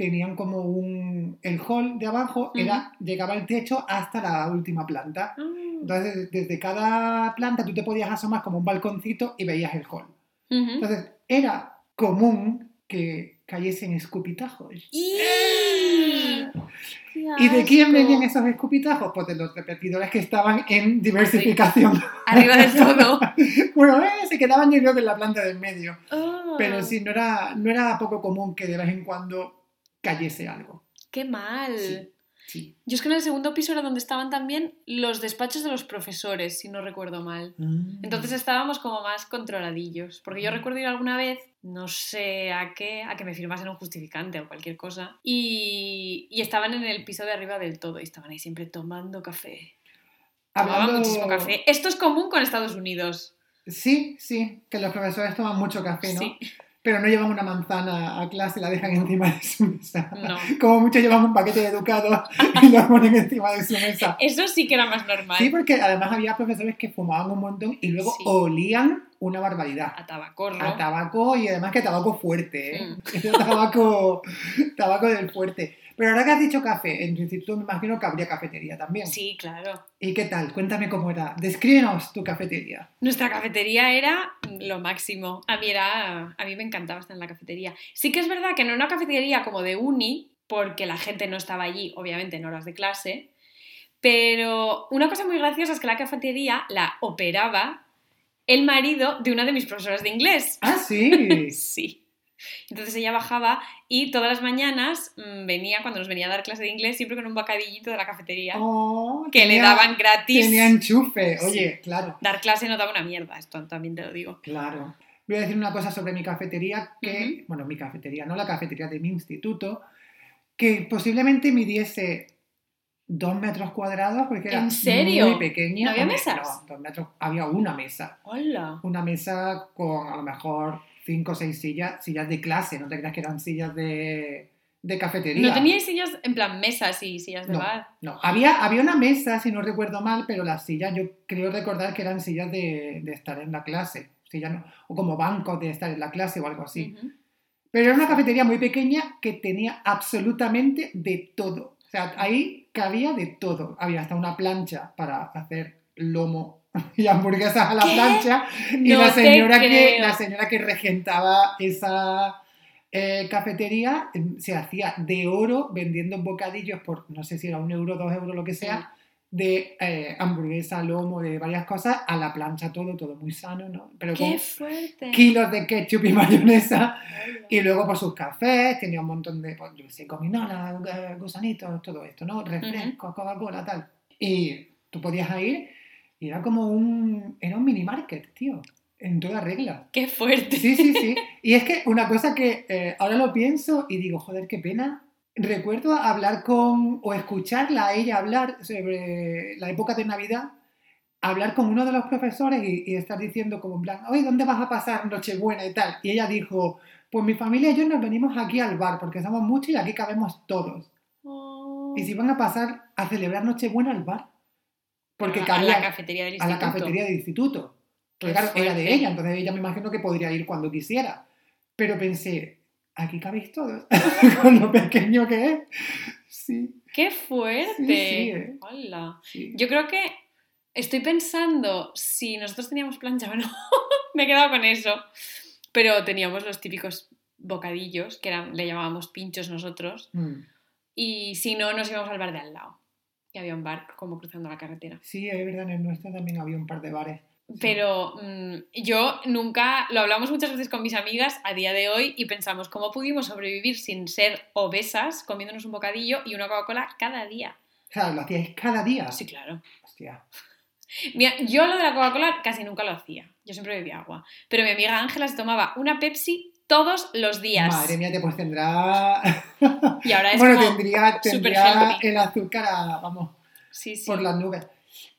tenían como un... El hall de abajo era, llegaba el techo hasta la última planta. Entonces, desde cada planta tú te podías asomar como un balconcito y veías el hall. Entonces, era común que cayesen escupitajos. ¡Y! ¿Y de quién venían esos escupitajos? Pues de los repetidores que estaban en diversificación. Arriba del todo. *laughs* bueno, eh, se quedaban yo creo que en la planta del medio. Ah, Pero sí, no era, no era poco común que de vez en cuando cayese algo. ¡Qué mal! Sí. Sí. Yo es que en el segundo piso era donde estaban también los despachos de los profesores, si no recuerdo mal. Entonces estábamos como más controladillos. Porque yo recuerdo ir alguna vez, no sé a qué, a que me firmasen un justificante o cualquier cosa. Y, y estaban en el piso de arriba del todo y estaban ahí siempre tomando café. Tomaban Hablando- muchísimo café. Esto es común con Estados Unidos. Sí, sí, que los profesores toman mucho café, ¿no? Sí. Pero no llevan una manzana a clase y la dejan encima de su mesa. No. Como muchos llevan un paquete de educado y lo ponen encima de su mesa. Eso sí que era más normal. Sí, porque además había profesores que fumaban un montón y luego Sí. olían una barbaridad. A tabacorro. A tabaco y además que tabaco fuerte, ¿eh? Mm. *laughs* Tabaco, tabaco del fuerte. Pero ahora que has dicho café, en tu instituto me imagino que habría cafetería también. Sí, claro. ¿Y qué tal? Cuéntame cómo era. Descríbenos tu cafetería. Nuestra cafetería era lo máximo. A mí era, a mí me encantaba estar en la cafetería. Sí que es verdad que no era una cafetería como de uni, porque la gente no estaba allí, obviamente en horas de clase. Pero una cosa muy graciosa es que la cafetería la operaba el marido de una de mis profesoras de inglés. Ah, sí. *laughs* Sí. Entonces ella bajaba y todas las mañanas mm, venía, cuando nos venía a dar clase de inglés, siempre con un bocadillito de la cafetería Oh, que le daban gratis. Tenía enchufe. Sí. Oye, claro. Dar clase no daba una mierda, esto también te lo digo. Claro. Voy a decir una cosa sobre mi cafetería que, bueno, mi cafetería, no la cafetería de mi instituto, que posiblemente midiese dos metros cuadrados porque era ¿En serio? muy pequeña. ¿No había mesas? no, dos metros, había una mesa. Hola. Una mesa con a lo mejor cinco o seis sillas, sillas de clase, no te creas que eran sillas de, de cafetería. ¿No teníais sillas, en plan mesas y sillas de No. bar? No, había, había una mesa, si no recuerdo mal, pero las sillas yo creo recordar que eran sillas de, de estar en la clase. Sillas no- o como bancos de estar en la clase o algo así. Pero era una cafetería muy pequeña que tenía absolutamente de todo. O sea, ahí cabía de todo. Había hasta una plancha para hacer lomo *laughs* y hamburguesas a la ¿Qué? plancha. Y No la señora, que, la señora que regentaba esa eh, cafetería em, se hacía de oro vendiendo bocadillos por, no sé si era un euro, dos euros, lo que sea, de eh, hamburguesa, lomo, de varias cosas, a la plancha todo, todo muy sano, ¿no? Pero ¡Qué con fuerte! kilos de ketchup y mayonesa. Y luego por sus cafés, tenía un montón de, pues, yo sé, eh, gusanitos, todo esto, ¿no? Refrescos, Coca-Cola, tal. Y tú podías ir y era como un, era un mini market, tío, en toda regla. ¡Qué fuerte! Sí, sí, sí. Y es que una cosa que eh, ahora lo pienso y digo, joder, qué pena. Recuerdo hablar con, o escucharla a ella hablar sobre la época de Navidad, hablar con uno de los profesores y, y estar diciendo como en plan, oye, ¿dónde vas a pasar Nochebuena y tal? Y ella dijo, pues mi familia y yo nos venimos aquí al bar porque somos muchos y aquí cabemos todos. Oh. Y si van a pasar a celebrar Nochebuena al bar. Porque a, a cabía la cafetería del a la instituto. cafetería del instituto. Porque claro, era de ella, entonces ella me imagino que podría ir cuando quisiera. Pero pensé, aquí cabéis *laughs* todos, con lo pequeño que es. Sí, ¡Qué fuerte! Sí, sí, eh. Hola. sí. Yo creo que estoy pensando si nosotros teníamos plancha o no. *laughs* Me he quedado con eso. Pero teníamos los típicos bocadillos, que eran, le llamábamos pinchos nosotros. Mm. Y si no, nos íbamos al bar de al lado. Que había un bar como cruzando la carretera. Sí, es verdad, en el nuestro también había un par de bares. Sí. Pero mm, yo nunca, lo hablamos muchas veces con mis amigas a día de hoy y pensamos cómo pudimos sobrevivir sin ser obesas comiéndonos un bocadillo y una Coca-Cola cada día. O sea, lo hacíais cada día. Sí, claro. Hostia. *laughs* Mira, yo lo de la Coca-Cola casi nunca lo hacía. Yo siempre bebía agua. Pero mi amiga Ángela se tomaba una Pepsi todos los días. Madre mía, te pues tendrá. *laughs* Y ahora es bueno, como tendría, tendría el azúcar a- vamos, Sí, sí. por las nubes.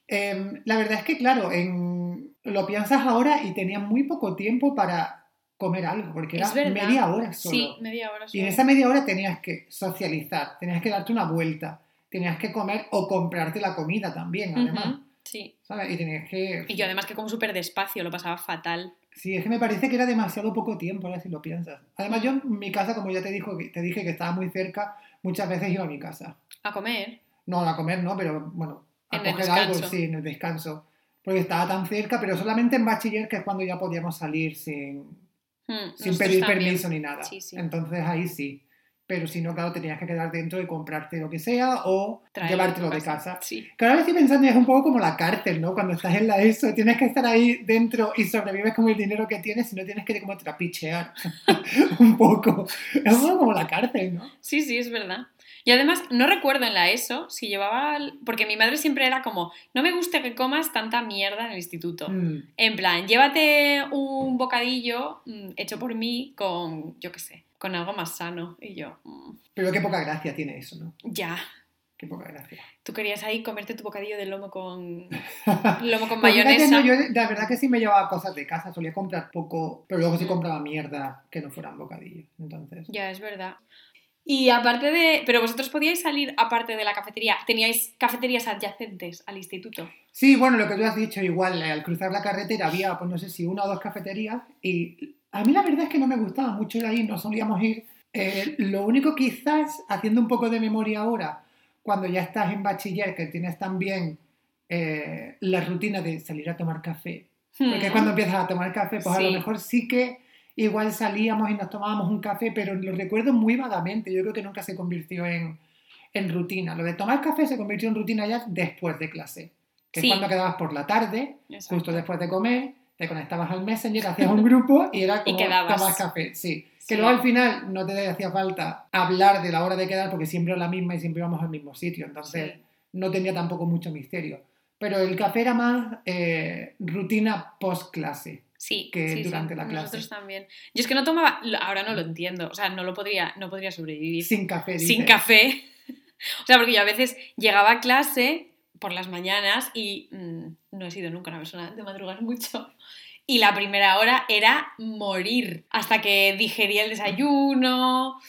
Em, la verdad es que, claro, en, lo piensas ahora y tenías muy poco tiempo para comer algo, porque era media hora solo. Sí, media hora Y en solo. esa media hora tenías que socializar, tenías que darte una vuelta, tenías que comer o comprarte la comida también, además. Sí. ¿sabes? Y tenías que... Y yo además que como súper despacio, lo pasaba fatal. Sí, es que me parece que era demasiado poco tiempo, ahora si lo piensas. Además, yo en mi casa, como ya te, dijo, te dije que estaba muy cerca, muchas veces iba a mi casa. A comer. No a comer, no, pero bueno, a En el coger algo, sí, en el descanso. Porque estaba tan cerca, pero solamente en bachiller, que es cuando ya podíamos salir sin, Mm, sin pedir también. permiso ni nada. Sí, sí. Entonces ahí sí. Pero si no, claro, tenías que quedar dentro y comprarte lo que sea o Traerlo llevártelo de casa. Sí. Que ahora estoy pensando es un poco como la cárcel, ¿no? Cuando estás en la ESO, tienes que estar ahí dentro y sobrevives con el dinero que tienes y no tienes que como trapichear *laughs* un poco. Es un poco como la cárcel, ¿no? Sí, sí, es verdad. Y además, no recuerdo en la ESO si llevaba. Porque mi madre siempre era como: No me gusta que comas tanta mierda en el instituto. Mm. En plan, llévate un bocadillo mm, hecho por mí con, yo qué sé, con algo más sano. Y yo, mm, Pero qué poca gracia tiene eso, ¿no? ya. Qué poca gracia. Tú querías ahí comerte tu bocadillo de lomo con, *laughs* lomo con mayonesa. no, yo la verdad que sí me llevaba cosas de casa, solía comprar poco, pero luego sí compraba mierda que no fueran bocadillos. Entonces, Ya, es verdad. Y aparte de. Pero vosotros podíais salir aparte de la cafetería. Teníais cafeterías adyacentes al instituto. Sí, bueno, lo que tú has dicho, igual, al cruzar la carretera había, pues no sé si una o dos cafeterías y a mí la verdad es que no me gustaba mucho ir ahí, no solíamos ir. Eh, lo único quizás, haciendo un poco de memoria ahora, cuando ya estás en bachiller, que tienes también eh, la rutina de salir a tomar café, porque Hmm. cuando empiezas a tomar café, pues a lo Sí. mejor sí que igual salíamos y nos tomábamos un café, pero lo recuerdo muy vagamente. Yo creo que nunca se convirtió en, en rutina. Lo de tomar café se convirtió en rutina ya después de clase, que Sí. es cuando quedabas por la tarde, Exacto. justo después de comer, te conectabas al Messenger, hacías un grupo y era *laughs* como tomar café. Sí. Que luego al final no te hacía falta hablar de la hora de quedar porque siempre era la misma y siempre íbamos al mismo sitio. Entonces Sí. no tenía tampoco mucho misterio. Pero el café era más eh, rutina post-clase. Sí, que sí, sí, durante la Nosotros clase. también. Yo es que no tomaba, ahora no lo entiendo, o sea, no lo podría, no podría sobrevivir Sin café. sin dices. café. *laughs* O sea, porque yo a veces llegaba a clase por las mañanas y mm, no he sido nunca una persona de madrugar mucho. Y la primera hora era morir hasta que digería el desayuno,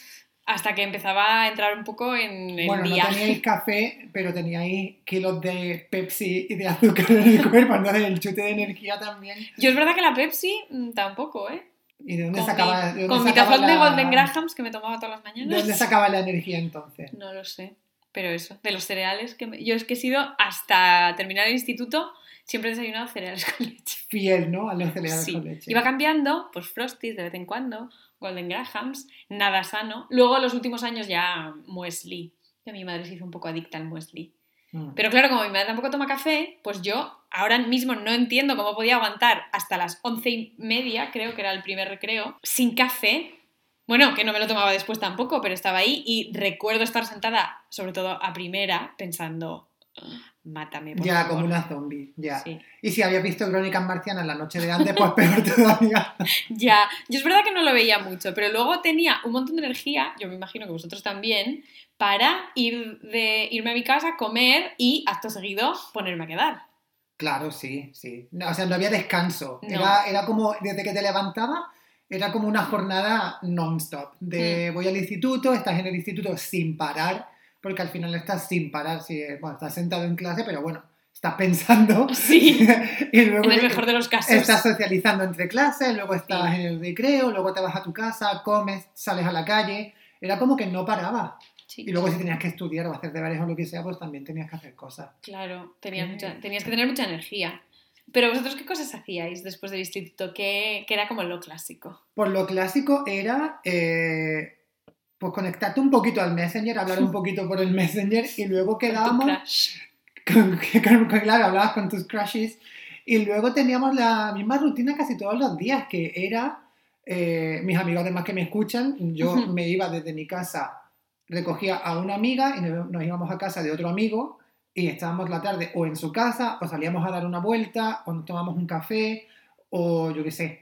hasta que empezaba a entrar un poco en el Bueno, día. no teníais *laughs* café, pero teníais kilos de Pepsi y de azúcar en el cuerpo, entonces el chute de energía también. Yo es verdad que la Pepsi mm, tampoco, ¿eh? ¿Y de dónde Con sacaba, mi, con mi tazón de Golden Grahams que me tomaba todas las ¿De mañanas. dónde sacaba la energía entonces? No lo sé. Pero eso, de los cereales que me- Yo es que he sido hasta terminar el instituto, siempre he desayunado cereales *laughs* con leche. Fiel, ¿no? A los cereales Sí. con leche. Iba cambiando, pues Frosties de vez en cuando, Golden Grahams, nada sano. Luego los últimos años ya muesli. Que mi madre se hizo un poco adicta al muesli. Mm. Pero claro, como mi madre tampoco toma café, pues yo ahora mismo no entiendo cómo podía aguantar hasta las once y media, creo que era el primer recreo, sin café. Bueno, que no me lo tomaba después tampoco, pero estaba ahí y recuerdo estar sentada, sobre todo a primera, pensando, "Ah, mátame. Por Ya, favor". como una zombie, ya. Sí. Y si habías visto Crónicas Marcianas la noche de antes, pues peor *laughs* todavía. *laughs* Ya, yo es verdad que no lo veía mucho, pero luego tenía un montón de energía, yo me imagino que vosotros también, para ir de, irme a mi casa, comer y acto seguido ponerme a quedar. Claro, sí, sí. No, o sea, no había descanso. No. Era, era como, desde que te levantaba, era como una jornada non-stop. Mm. De voy al instituto, estás en el instituto sin parar, porque al final estás sin parar. Si, bueno, estás sentado en clase, pero bueno, estás pensando. Sí, *laughs* y luego en el mejor de los casos. estás socializando entre clases, luego estás Sí. en el recreo, luego te vas a tu casa, comes, sales a la calle. Era como que no paraba. Sí, Y luego si tenías que estudiar o hacer deberes o lo que sea, pues también tenías que hacer cosas. Claro, tenías, Mm. mucha- tenías que tener mucha energía. Pero vosotros, ¿qué cosas hacíais después del instituto? ¿Qué, qué era como lo clásico? Pues lo clásico era eh, pues conectarte un poquito al Messenger, hablar un poquito por el Messenger y luego *laughs* quedábamos, con, *laughs* con- con- claro, hablabas con tus crushes y luego teníamos la misma rutina casi todos los días, que era, eh, mis amigos además que me escuchan, yo me iba desde mi casa, recogía a una amiga y nos, nos íbamos a casa de otro amigo y estábamos la tarde o en su casa o salíamos a dar una vuelta o nos tomamos un café o yo qué sé,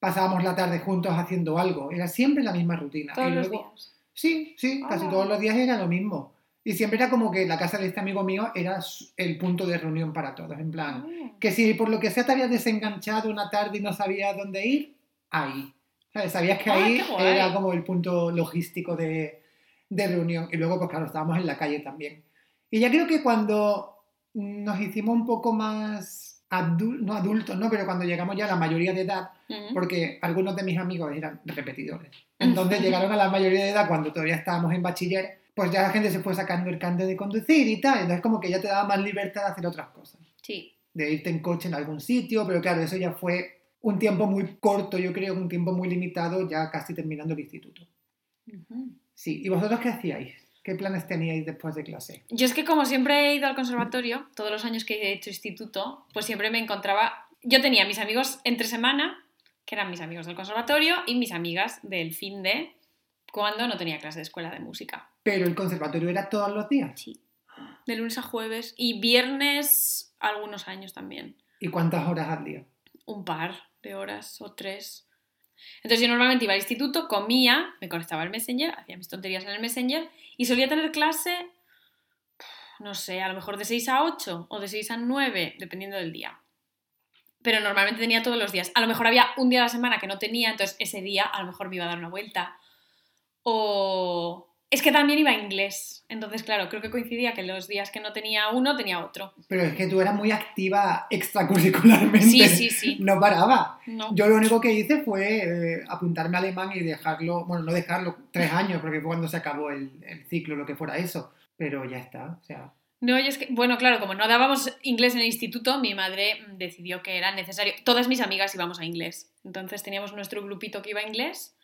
pasábamos la tarde juntos haciendo algo. Era siempre la misma rutina. Todos Y los luego- días. Sí, sí, casi Ah. todos los días era lo mismo. Y siempre era como que la casa de este amigo mío era el punto de reunión para todos. En plan, Ah. que si por lo que sea te habías desenganchado una tarde y no sabías dónde ir, ahí. ¿Sabes? Sabías que Ah, ahí era como el punto logístico de, de reunión. Y luego, pues claro, estábamos en la calle también. Y ya creo que cuando nos hicimos un poco más adultos, no adultos, ¿no? Pero cuando llegamos ya a la mayoría de edad, porque algunos de mis amigos eran repetidores. Entonces llegaron a la mayoría de edad cuando todavía estábamos en bachiller, pues ya la gente se fue sacando el carnet de conducir y tal, entonces como que ya te daba más libertad de hacer otras cosas, Sí. de irte en coche en algún sitio, pero claro, eso ya fue un tiempo muy corto, yo creo, un tiempo muy limitado, ya casi terminando el instituto. Sí, ¿y vosotros qué hacíais? ¿Qué planes teníais después de clase? Yo es que como siempre he ido al conservatorio, todos los años que he hecho instituto, pues siempre me encontraba... Yo tenía mis amigos entre semana, que eran mis amigos del conservatorio, y mis amigas del fin de cuando no tenía clase de escuela de música. Pero el conservatorio era todos los días. Sí. De lunes a jueves. Y viernes algunos años también. ¿Y cuántas horas al día? Un par de horas o tres. Entonces yo normalmente iba al instituto, comía, me conectaba al Messenger, hacía mis tonterías en el Messenger y solía tener clase, no sé, a lo mejor de 6 a 8 o de 6 a 9, dependiendo del día. Pero normalmente tenía todos los días. A lo mejor había un día a la semana que no tenía, entonces ese día a lo mejor me iba a dar una vuelta. O... Es que también iba a inglés. Entonces, claro, creo que coincidía que los días que no tenía uno, tenía otro. Pero es que tú eras muy activa extracurricularmente. Sí, sí, sí. No paraba. No. Yo lo único que hice fue eh, apuntarme a alemán y dejarlo, bueno, no dejarlo tres años, porque fue cuando se acabó el, el ciclo, lo que fuera eso. Pero ya está, o sea, No, yo es que, bueno, claro, como no dábamos inglés en el instituto, mi madre decidió que era necesario. Todas mis amigas íbamos a inglés. Entonces teníamos nuestro grupito que iba a inglés.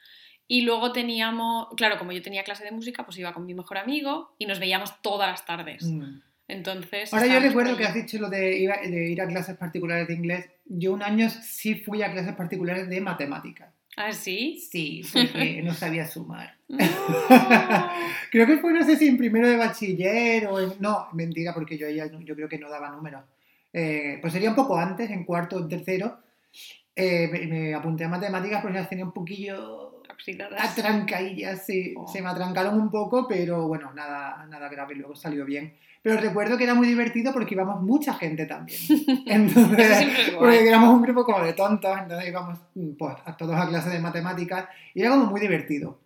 Y luego teníamos, claro, como yo tenía clase de música, pues iba con mi mejor amigo y nos veíamos todas las tardes. mm. Entonces. Ahora yo recuerdo que has dicho lo de ir, a, de ir a clases particulares de inglés. Yo un año sí fui a clases particulares de matemáticas. ¿Ah, sí? Sí, porque *laughs* no sabía sumar. No. *laughs* Creo que fue, no sé si en primero de bachiller o en... No, mentira, porque yo no- yo creo que no daba números. Eh, pues sería un poco antes, en cuarto o en tercero. eh, me, me apunté a matemáticas porque las tenía un poquillo Oxidadas. atrancadillas, sí. Oh. Se me atrancaron un poco, pero bueno, nada, nada grave, luego salió bien. Pero recuerdo que era muy divertido porque íbamos mucha gente también. *laughs* Entonces, porque éramos un grupo como de tontos, entonces íbamos pues, a todos a clases de matemáticas y era como muy divertido.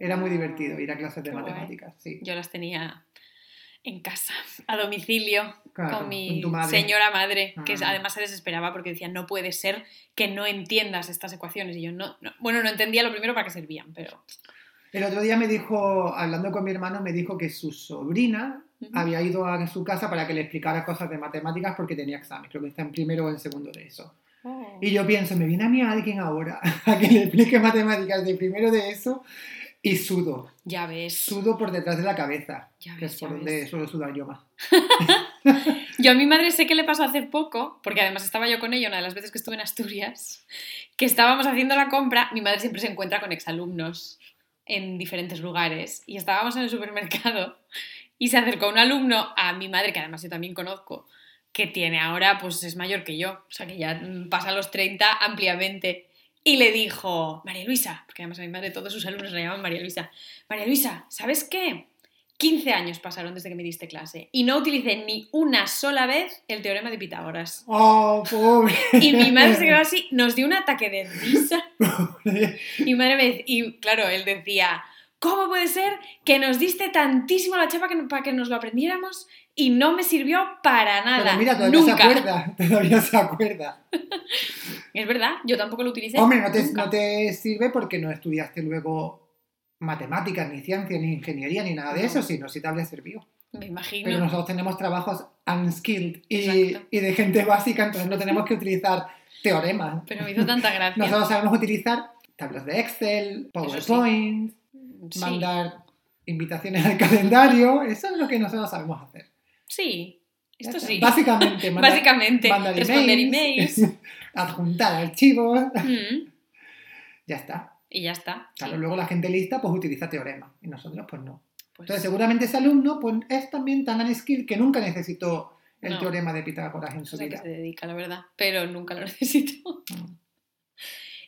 Era muy divertido ir a clases de Qué guay. matemáticas, sí. Yo las tenía en casa, a domicilio, Claro, con mi madre. señora madre, que Ah. además se desesperaba porque decía, no puede ser que no entiendas estas ecuaciones. Y yo, no, no. bueno, no entendía lo primero para qué servían, pero... El otro día me dijo, hablando con mi hermano, me dijo que su sobrina había ido a su casa para que le explicara cosas de matemáticas porque tenía examen. Creo que está en primero o en segundo de eso. Oh. Y yo pienso, me viene a mí alguien ahora *laughs* a que le explique matemáticas de primero de eso y sudo. Ya ves. Sudo por detrás de la cabeza, Ya que ves, es por donde ves. suelo sudar yo más. *laughs* Yo a mi madre sé que le pasó hace poco, porque además estaba yo con ella una de las veces que estuve en Asturias, que estábamos haciendo la compra, mi madre siempre se encuentra con exalumnos en diferentes lugares, y estábamos en el supermercado y se acercó un alumno a mi madre, que además yo también conozco, que tiene ahora, pues es mayor que yo, o sea que ya pasa los 30 ampliamente, y le dijo, María Luisa, porque además a mi madre todos sus alumnos la llaman María Luisa, María Luisa, ¿sabes qué? 15 años pasaron desde que me diste clase y no utilicé ni una sola vez el teorema de Pitágoras. ¡Oh, pobre! Y mi madre se quedó así, nos dio un ataque de risa. *laughs* Y mi madre me y claro, él decía, ¿cómo puede ser que nos diste tantísimo la chapa que, para que nos lo aprendiéramos y no me sirvió para nada? Pero mira, todavía Nunca. *laughs* se acuerda. Todavía se acuerda. Es verdad, yo tampoco lo utilicé. Hombre, no te, no te sirve porque no estudiaste luego matemáticas, ni ciencia, ni ingeniería, ni nada de No. eso, sino si te habría servido. Me imagino. Pero nosotros tenemos trabajos unskilled y, y de gente básica, entonces no *laughs* tenemos que utilizar teoremas. Pero me hizo tanta gracia. Nosotros sabemos utilizar tablas de Excel, PowerPoint, Sí. mandar invitaciones al calendario, eso es lo que nosotros sabemos hacer. Sí, esto sí. Básicamente, *laughs* mandar, Básicamente, mandar responder emails, emails. *laughs* adjuntar archivos, Mm, ya está. y ya está. sí. Claro, luego la gente lista pues utiliza teoremas y nosotros pues no. Pues, Entonces seguramente ese alumno pues es también tan unskilled que nunca necesitó el No. teorema de Pitágoras en su vida. se dedica, la verdad, pero nunca lo *laughs* necesito. Mm.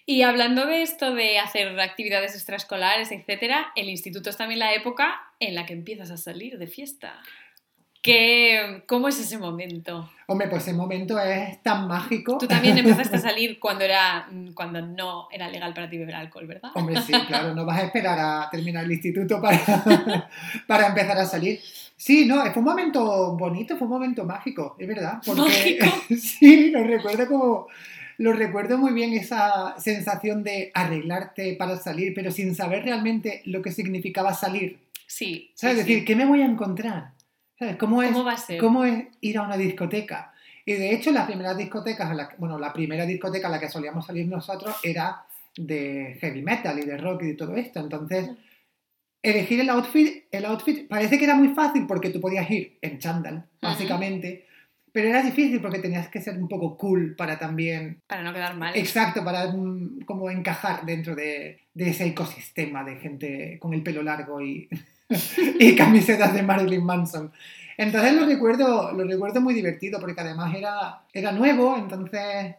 Y hablando de esto de hacer actividades extraescolares, etcétera, el instituto es también la época en la que empiezas a salir de fiesta. ¿Qué, ¿Cómo es ese momento? Hombre, pues ese momento es tan mágico. Tú también empezaste a *laughs* salir cuando, era, cuando no era legal para ti beber alcohol, ¿verdad? Hombre, sí, claro, no vas a esperar a terminar el instituto para, *laughs* para empezar a salir. Sí, no, fue un momento bonito, fue un momento mágico, es verdad. Porque, ¿Mágico? *laughs* sí, lo recuerdo como. Lo recuerdo muy bien esa sensación de arreglarte para salir, pero sin saber realmente lo que significaba salir. Sí. ¿Sabes? sí, Es decir. ¿qué me voy a encontrar? *laughs* ¿Cómo es, ¿Cómo va a ser? cómo es ir a una discoteca? Y de hecho, las primeras discotecas, a la, bueno, la primera discoteca a la que solíamos salir nosotros era de heavy metal y de rock y de todo esto. Entonces, elegir el outfit, el outfit parece que era muy fácil porque tú podías ir en chándal, básicamente, pero era difícil porque tenías que ser un poco cool para también, Para no quedar mal. exacto, para mm, como encajar dentro de, de ese ecosistema de gente con el pelo largo y, *laughs* y camisetas de Marilyn Manson. Entonces lo recuerdo, lo recuerdo muy divertido porque además era, era nuevo, entonces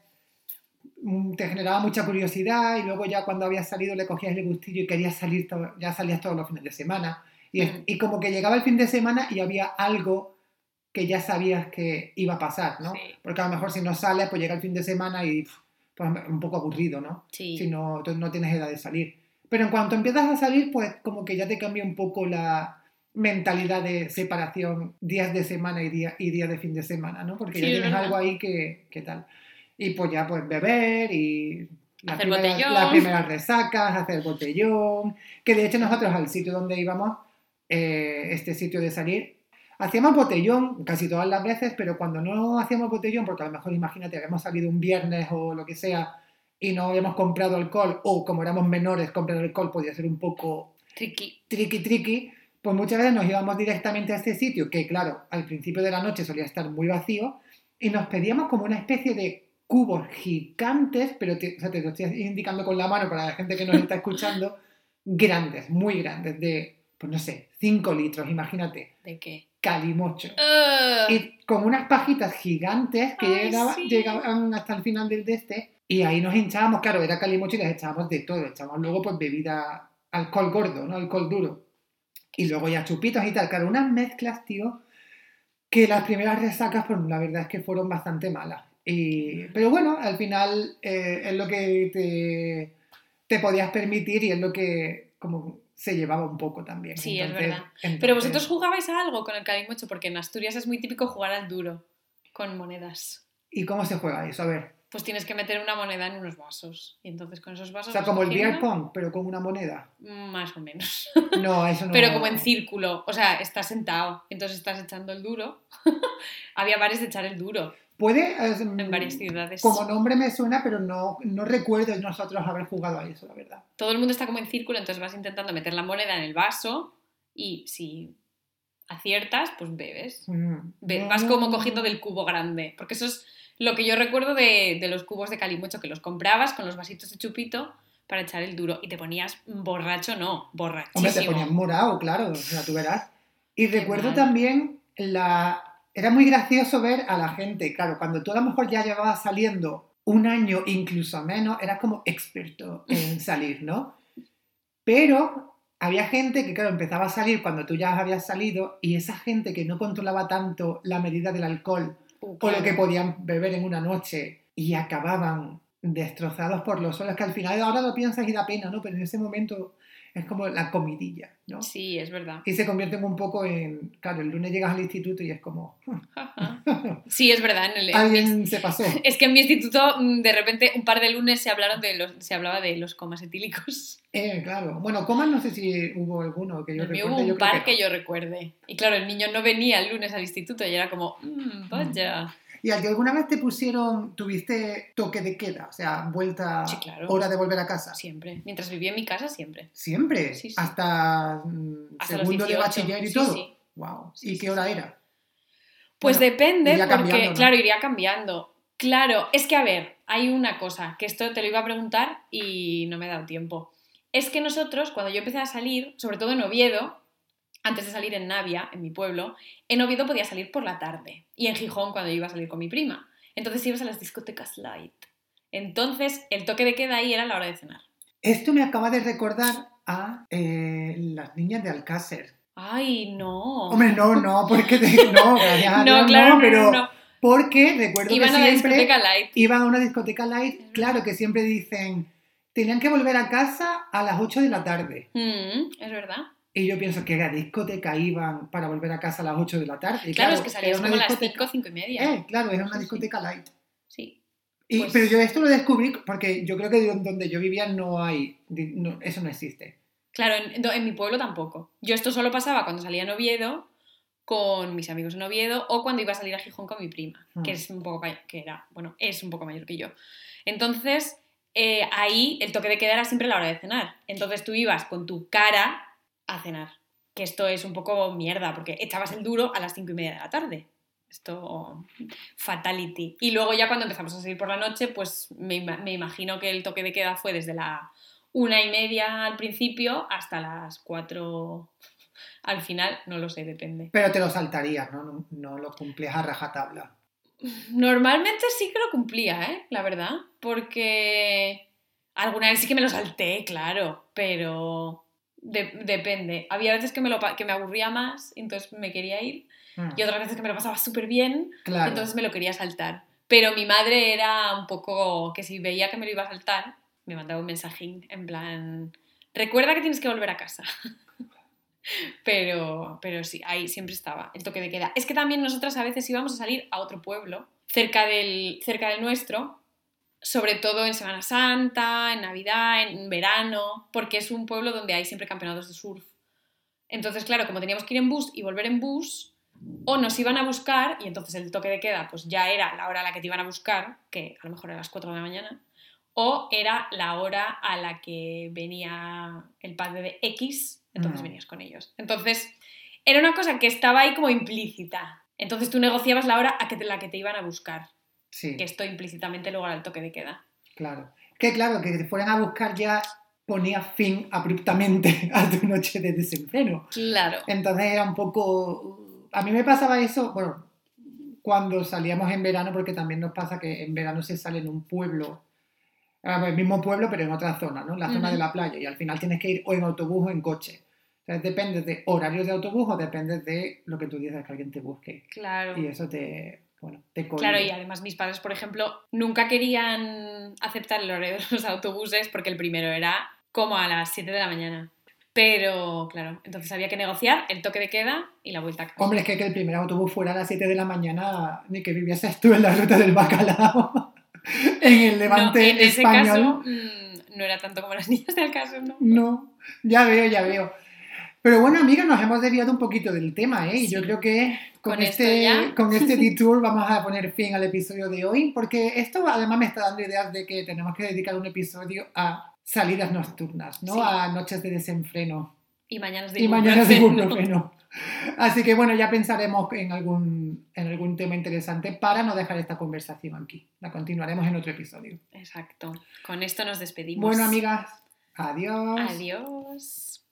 mm, te generaba mucha curiosidad y luego ya cuando habías salido le cogías el gustillo y querías salir, ya salías todos los fines de semana. Y, Mm. y como que llegaba el fin de semana y había algo que ya sabías que iba a pasar, ¿no? Sí. Porque a lo mejor si no sales, pues llega el fin de semana y pues un poco aburrido, ¿no? Sí. Si no, no tienes edad de salir. Pero en cuanto empiezas a salir, pues como que ya te cambia un poco la mentalidad de separación días de semana y, día, y días de fin de semana, ¿no? Porque ya Sí, tienes algo ahí que, que tal. Y pues ya pues beber y las Hacer primeras, botellón. las primeras resacas, hacer botellón. Que de hecho nosotros al sitio donde íbamos, eh, este sitio de salir, hacíamos botellón casi todas las veces, pero cuando no hacíamos botellón, porque a lo mejor imagínate, habíamos salido un viernes o lo que sea y no habíamos comprado alcohol, o como éramos menores, comprar alcohol podía ser un poco Tricky. tricky tricky, pues muchas veces nos íbamos directamente a este sitio, que claro, al principio de la noche solía estar muy vacío, y nos pedíamos como una especie de cubos gigantes, pero te, o sea, te lo estoy indicando con la mano para la gente que nos está escuchando, *laughs* grandes, muy grandes, de, pues no sé, 5 litros, imagínate, ¿De qué? calimocho. Ugh. Y con unas pajitas gigantes que Ay, llegaba- sí. llegaban hasta el final del de este, Y ahí nos hinchábamos, claro, era calimocho y les echábamos de todo. Echábamos luego pues bebida, alcohol gordo, ¿no? Alcohol duro. Y luego ya chupitos y tal. Claro, unas mezclas, tío, que las primeras resacas, pues la verdad es que fueron bastante malas. Y, pero bueno, al final eh, es lo que te, te podías permitir y es lo que como se llevaba un poco también. Sí, es verdad. entonces- Pero vosotros jugabais a algo con el calimocho, porque en Asturias es muy típico jugar al duro con monedas. ¿Y cómo se juega eso? A ver. Pues tienes que meter una moneda en unos vasos. Y entonces con esos O vasos. sea, vas como el beer pong, pero con una moneda. Más o menos. No, eso no. Pero como en círculo. O sea, estás sentado. Entonces estás echando el duro. *laughs* Había bares de echar el duro Puede. es, en varias ciudades. Como nombre me suena, pero no, no recuerdo nosotros haber jugado a eso, la verdad. Todo el mundo está como en círculo, entonces vas intentando meter la moneda en el vaso y si aciertas, pues bebes. Mm. Vas como cogiendo del cubo grande. Porque eso es lo que yo recuerdo de, de los cubos de calimocho, que los comprabas con los vasitos de chupito para echar el duro. Y te ponías borracho, no, borrachísimo. Hombre, te ponías morado, claro, o sea, tú verás. Y Qué recuerdo mal. también la... Era muy gracioso ver a la gente, claro, cuando tú a lo mejor ya llevabas saliendo un año, incluso menos, eras como experto en *laughs* salir, ¿no? Pero había gente que, claro, empezaba a salir cuando tú ya habías salido y esa gente que no controlaba tanto la medida del alcohol Uh, o lo claro. que podían beber en una noche y acababan destrozados por los suelos, que al final ahora lo piensas y da pena, ¿no? Pero en ese momento es como la comidilla, ¿no? Sí, es verdad. Y se convierten un poco en, claro, el lunes llegas al instituto y es como, *laughs* Sí, es verdad. En el, alguien se pasó. *laughs* es que en mi instituto, mm, de repente, un par de lunes se, hablaron de los, se hablaba de los comas etílicos. Eh, claro. Bueno, comas no sé si hubo alguno que yo recuerde, hubo un par que yo recuerde. Y claro, el niño no venía el lunes al instituto y era como, "Mm, vaya. ¿Y al que alguna vez te pusieron, tuviste toque de queda? O sea, vuelta, Sí, claro. hora de volver a casa. Siempre. Mientras vivía en mi casa, siempre. Siempre. Sí, sí. Hasta, mm, Hasta segundo de 18. bachiller y todo. sí. Wow. ¿Y qué hora era? Pues Bueno, depende, porque, claro, iría cambiando. Claro, es que a ver, hay una cosa, que esto te lo iba a preguntar y no me he dado tiempo. Es que nosotros, cuando yo empecé a salir, sobre todo en Oviedo, antes de salir en Navia, en mi pueblo, en Oviedo podía salir por la tarde. Y en Gijón cuando iba a salir con mi prima. Entonces ibas a las discotecas light. Entonces, el toque de queda ahí era la hora de cenar. Esto me acaba de recordar a eh, las niñas de Alcácer. Ay, no. Hombre, no, no, porque te- *laughs* no, gracias a no, Dios, claro, no, no, pero no, no. porque recuerdo Iban que a siempre discoteca light. iban a una discoteca light, claro que siempre dicen, tenían que volver a casa a las 8 de la tarde. Mm, es verdad. Y yo pienso que a discoteca iban para volver a casa a las 8 de la tarde. Y Claro, es que salías como a las discoteca- 5, 5 y media. Eh, claro, era una discoteca light. Sí. Y- Pues- Pero yo esto lo descubrí porque yo creo que donde yo vivía no hay, no- eso no existe. Claro, en, en mi pueblo tampoco. Yo esto solo pasaba cuando salía en Oviedo con mis amigos en Oviedo o cuando iba a salir a Gijón con mi prima, Mm. que es un poco que era, bueno, es un poco mayor que yo. Entonces, eh, ahí el toque de queda era siempre la hora de cenar. Entonces tú ibas con tu cara a cenar. Que esto es un poco mierda, porque echabas el duro a las cinco y media de la tarde. Esto, fatality. Y luego ya cuando empezamos a salir por la noche, pues me, me imagino que el toque de queda fue desde la una y media al principio hasta las cuatro *laughs* al final, no lo sé, depende. Pero te lo saltarías, ¿no? No, no lo cumplías a rajatabla. Normalmente sí que lo cumplía, ¿eh? La verdad, porque alguna vez sí que me lo salté, claro, pero de- depende. Había veces que me, lo, que me aburría más, entonces me quería ir, Mm, y otras veces que me lo pasaba súper bien, claro. entonces me lo quería saltar. Pero mi madre era un poco que si veía que me lo iba a saltar, me mandaba un mensajín en plan, recuerda que tienes que volver a casa. *laughs* pero, pero sí, ahí siempre estaba el toque de queda. Es que también nosotras a veces íbamos a salir a otro pueblo, cerca del, cerca del nuestro, sobre todo en Semana Santa, en Navidad, en verano, porque es un pueblo donde hay siempre campeonatos de surf. Entonces, claro, como teníamos que ir en bus y volver en bus, o nos iban a buscar, y entonces el toque de queda pues ya era la hora a la que te iban a buscar, que a lo mejor era las 4 de la mañana, o era la hora a la que venía el padre de X, entonces Mm. venías con ellos. Entonces, era una cosa que estaba ahí como implícita. Entonces tú negociabas la hora a que te- la que te iban a buscar, Sí, que esto implícitamente luego era el toque de queda. claro. Que claro, que te fueran a buscar ya ponía fin abruptamente *laughs* a tu noche de desenfreno. Claro. Entonces era un poco... A mí me pasaba eso, bueno, cuando salíamos en verano, porque también nos pasa que en verano se sale en un pueblo el mismo pueblo, pero en otra zona, ¿no? En la zona de la playa. Y al final tienes que ir o en autobús o en coche. O sea, depende de horarios de autobús o depende de lo que tú dices que alguien te busque. Claro. Y eso te, bueno, te cohíbe. Claro, y además mis padres, por ejemplo, nunca querían aceptar el horario de los autobuses porque el primero era como a las 7 de la mañana. Pero, claro, entonces había que negociar el toque de queda y la vuelta a casa. Hombre, es que que el primer autobús fuera a las 7 de la mañana, ni que vivieses tú en la ruta del bacalao, *laughs* en el levante no, en ese español. caso mm, no era tanto como las *laughs* niñas del caso, ¿no? No, ya veo, ya veo. Pero bueno, amigas, nos hemos desviado un poquito del tema, ¿eh? Y yo creo que con, este, con este *laughs* *laughs* detour vamos a poner fin al episodio de hoy, porque esto además me está dando ideas de que tenemos que dedicar un episodio a salidas nocturnas, ¿no? Sí. A noches de desenfreno Y mañanas de y mañanas de ibuprofeno. Así que bueno, ya pensaremos en algún, en algún tema interesante para no dejar esta conversación aquí. La continuaremos en otro episodio. Exacto. Con esto nos despedimos. Bueno, amigas, adiós. Adiós.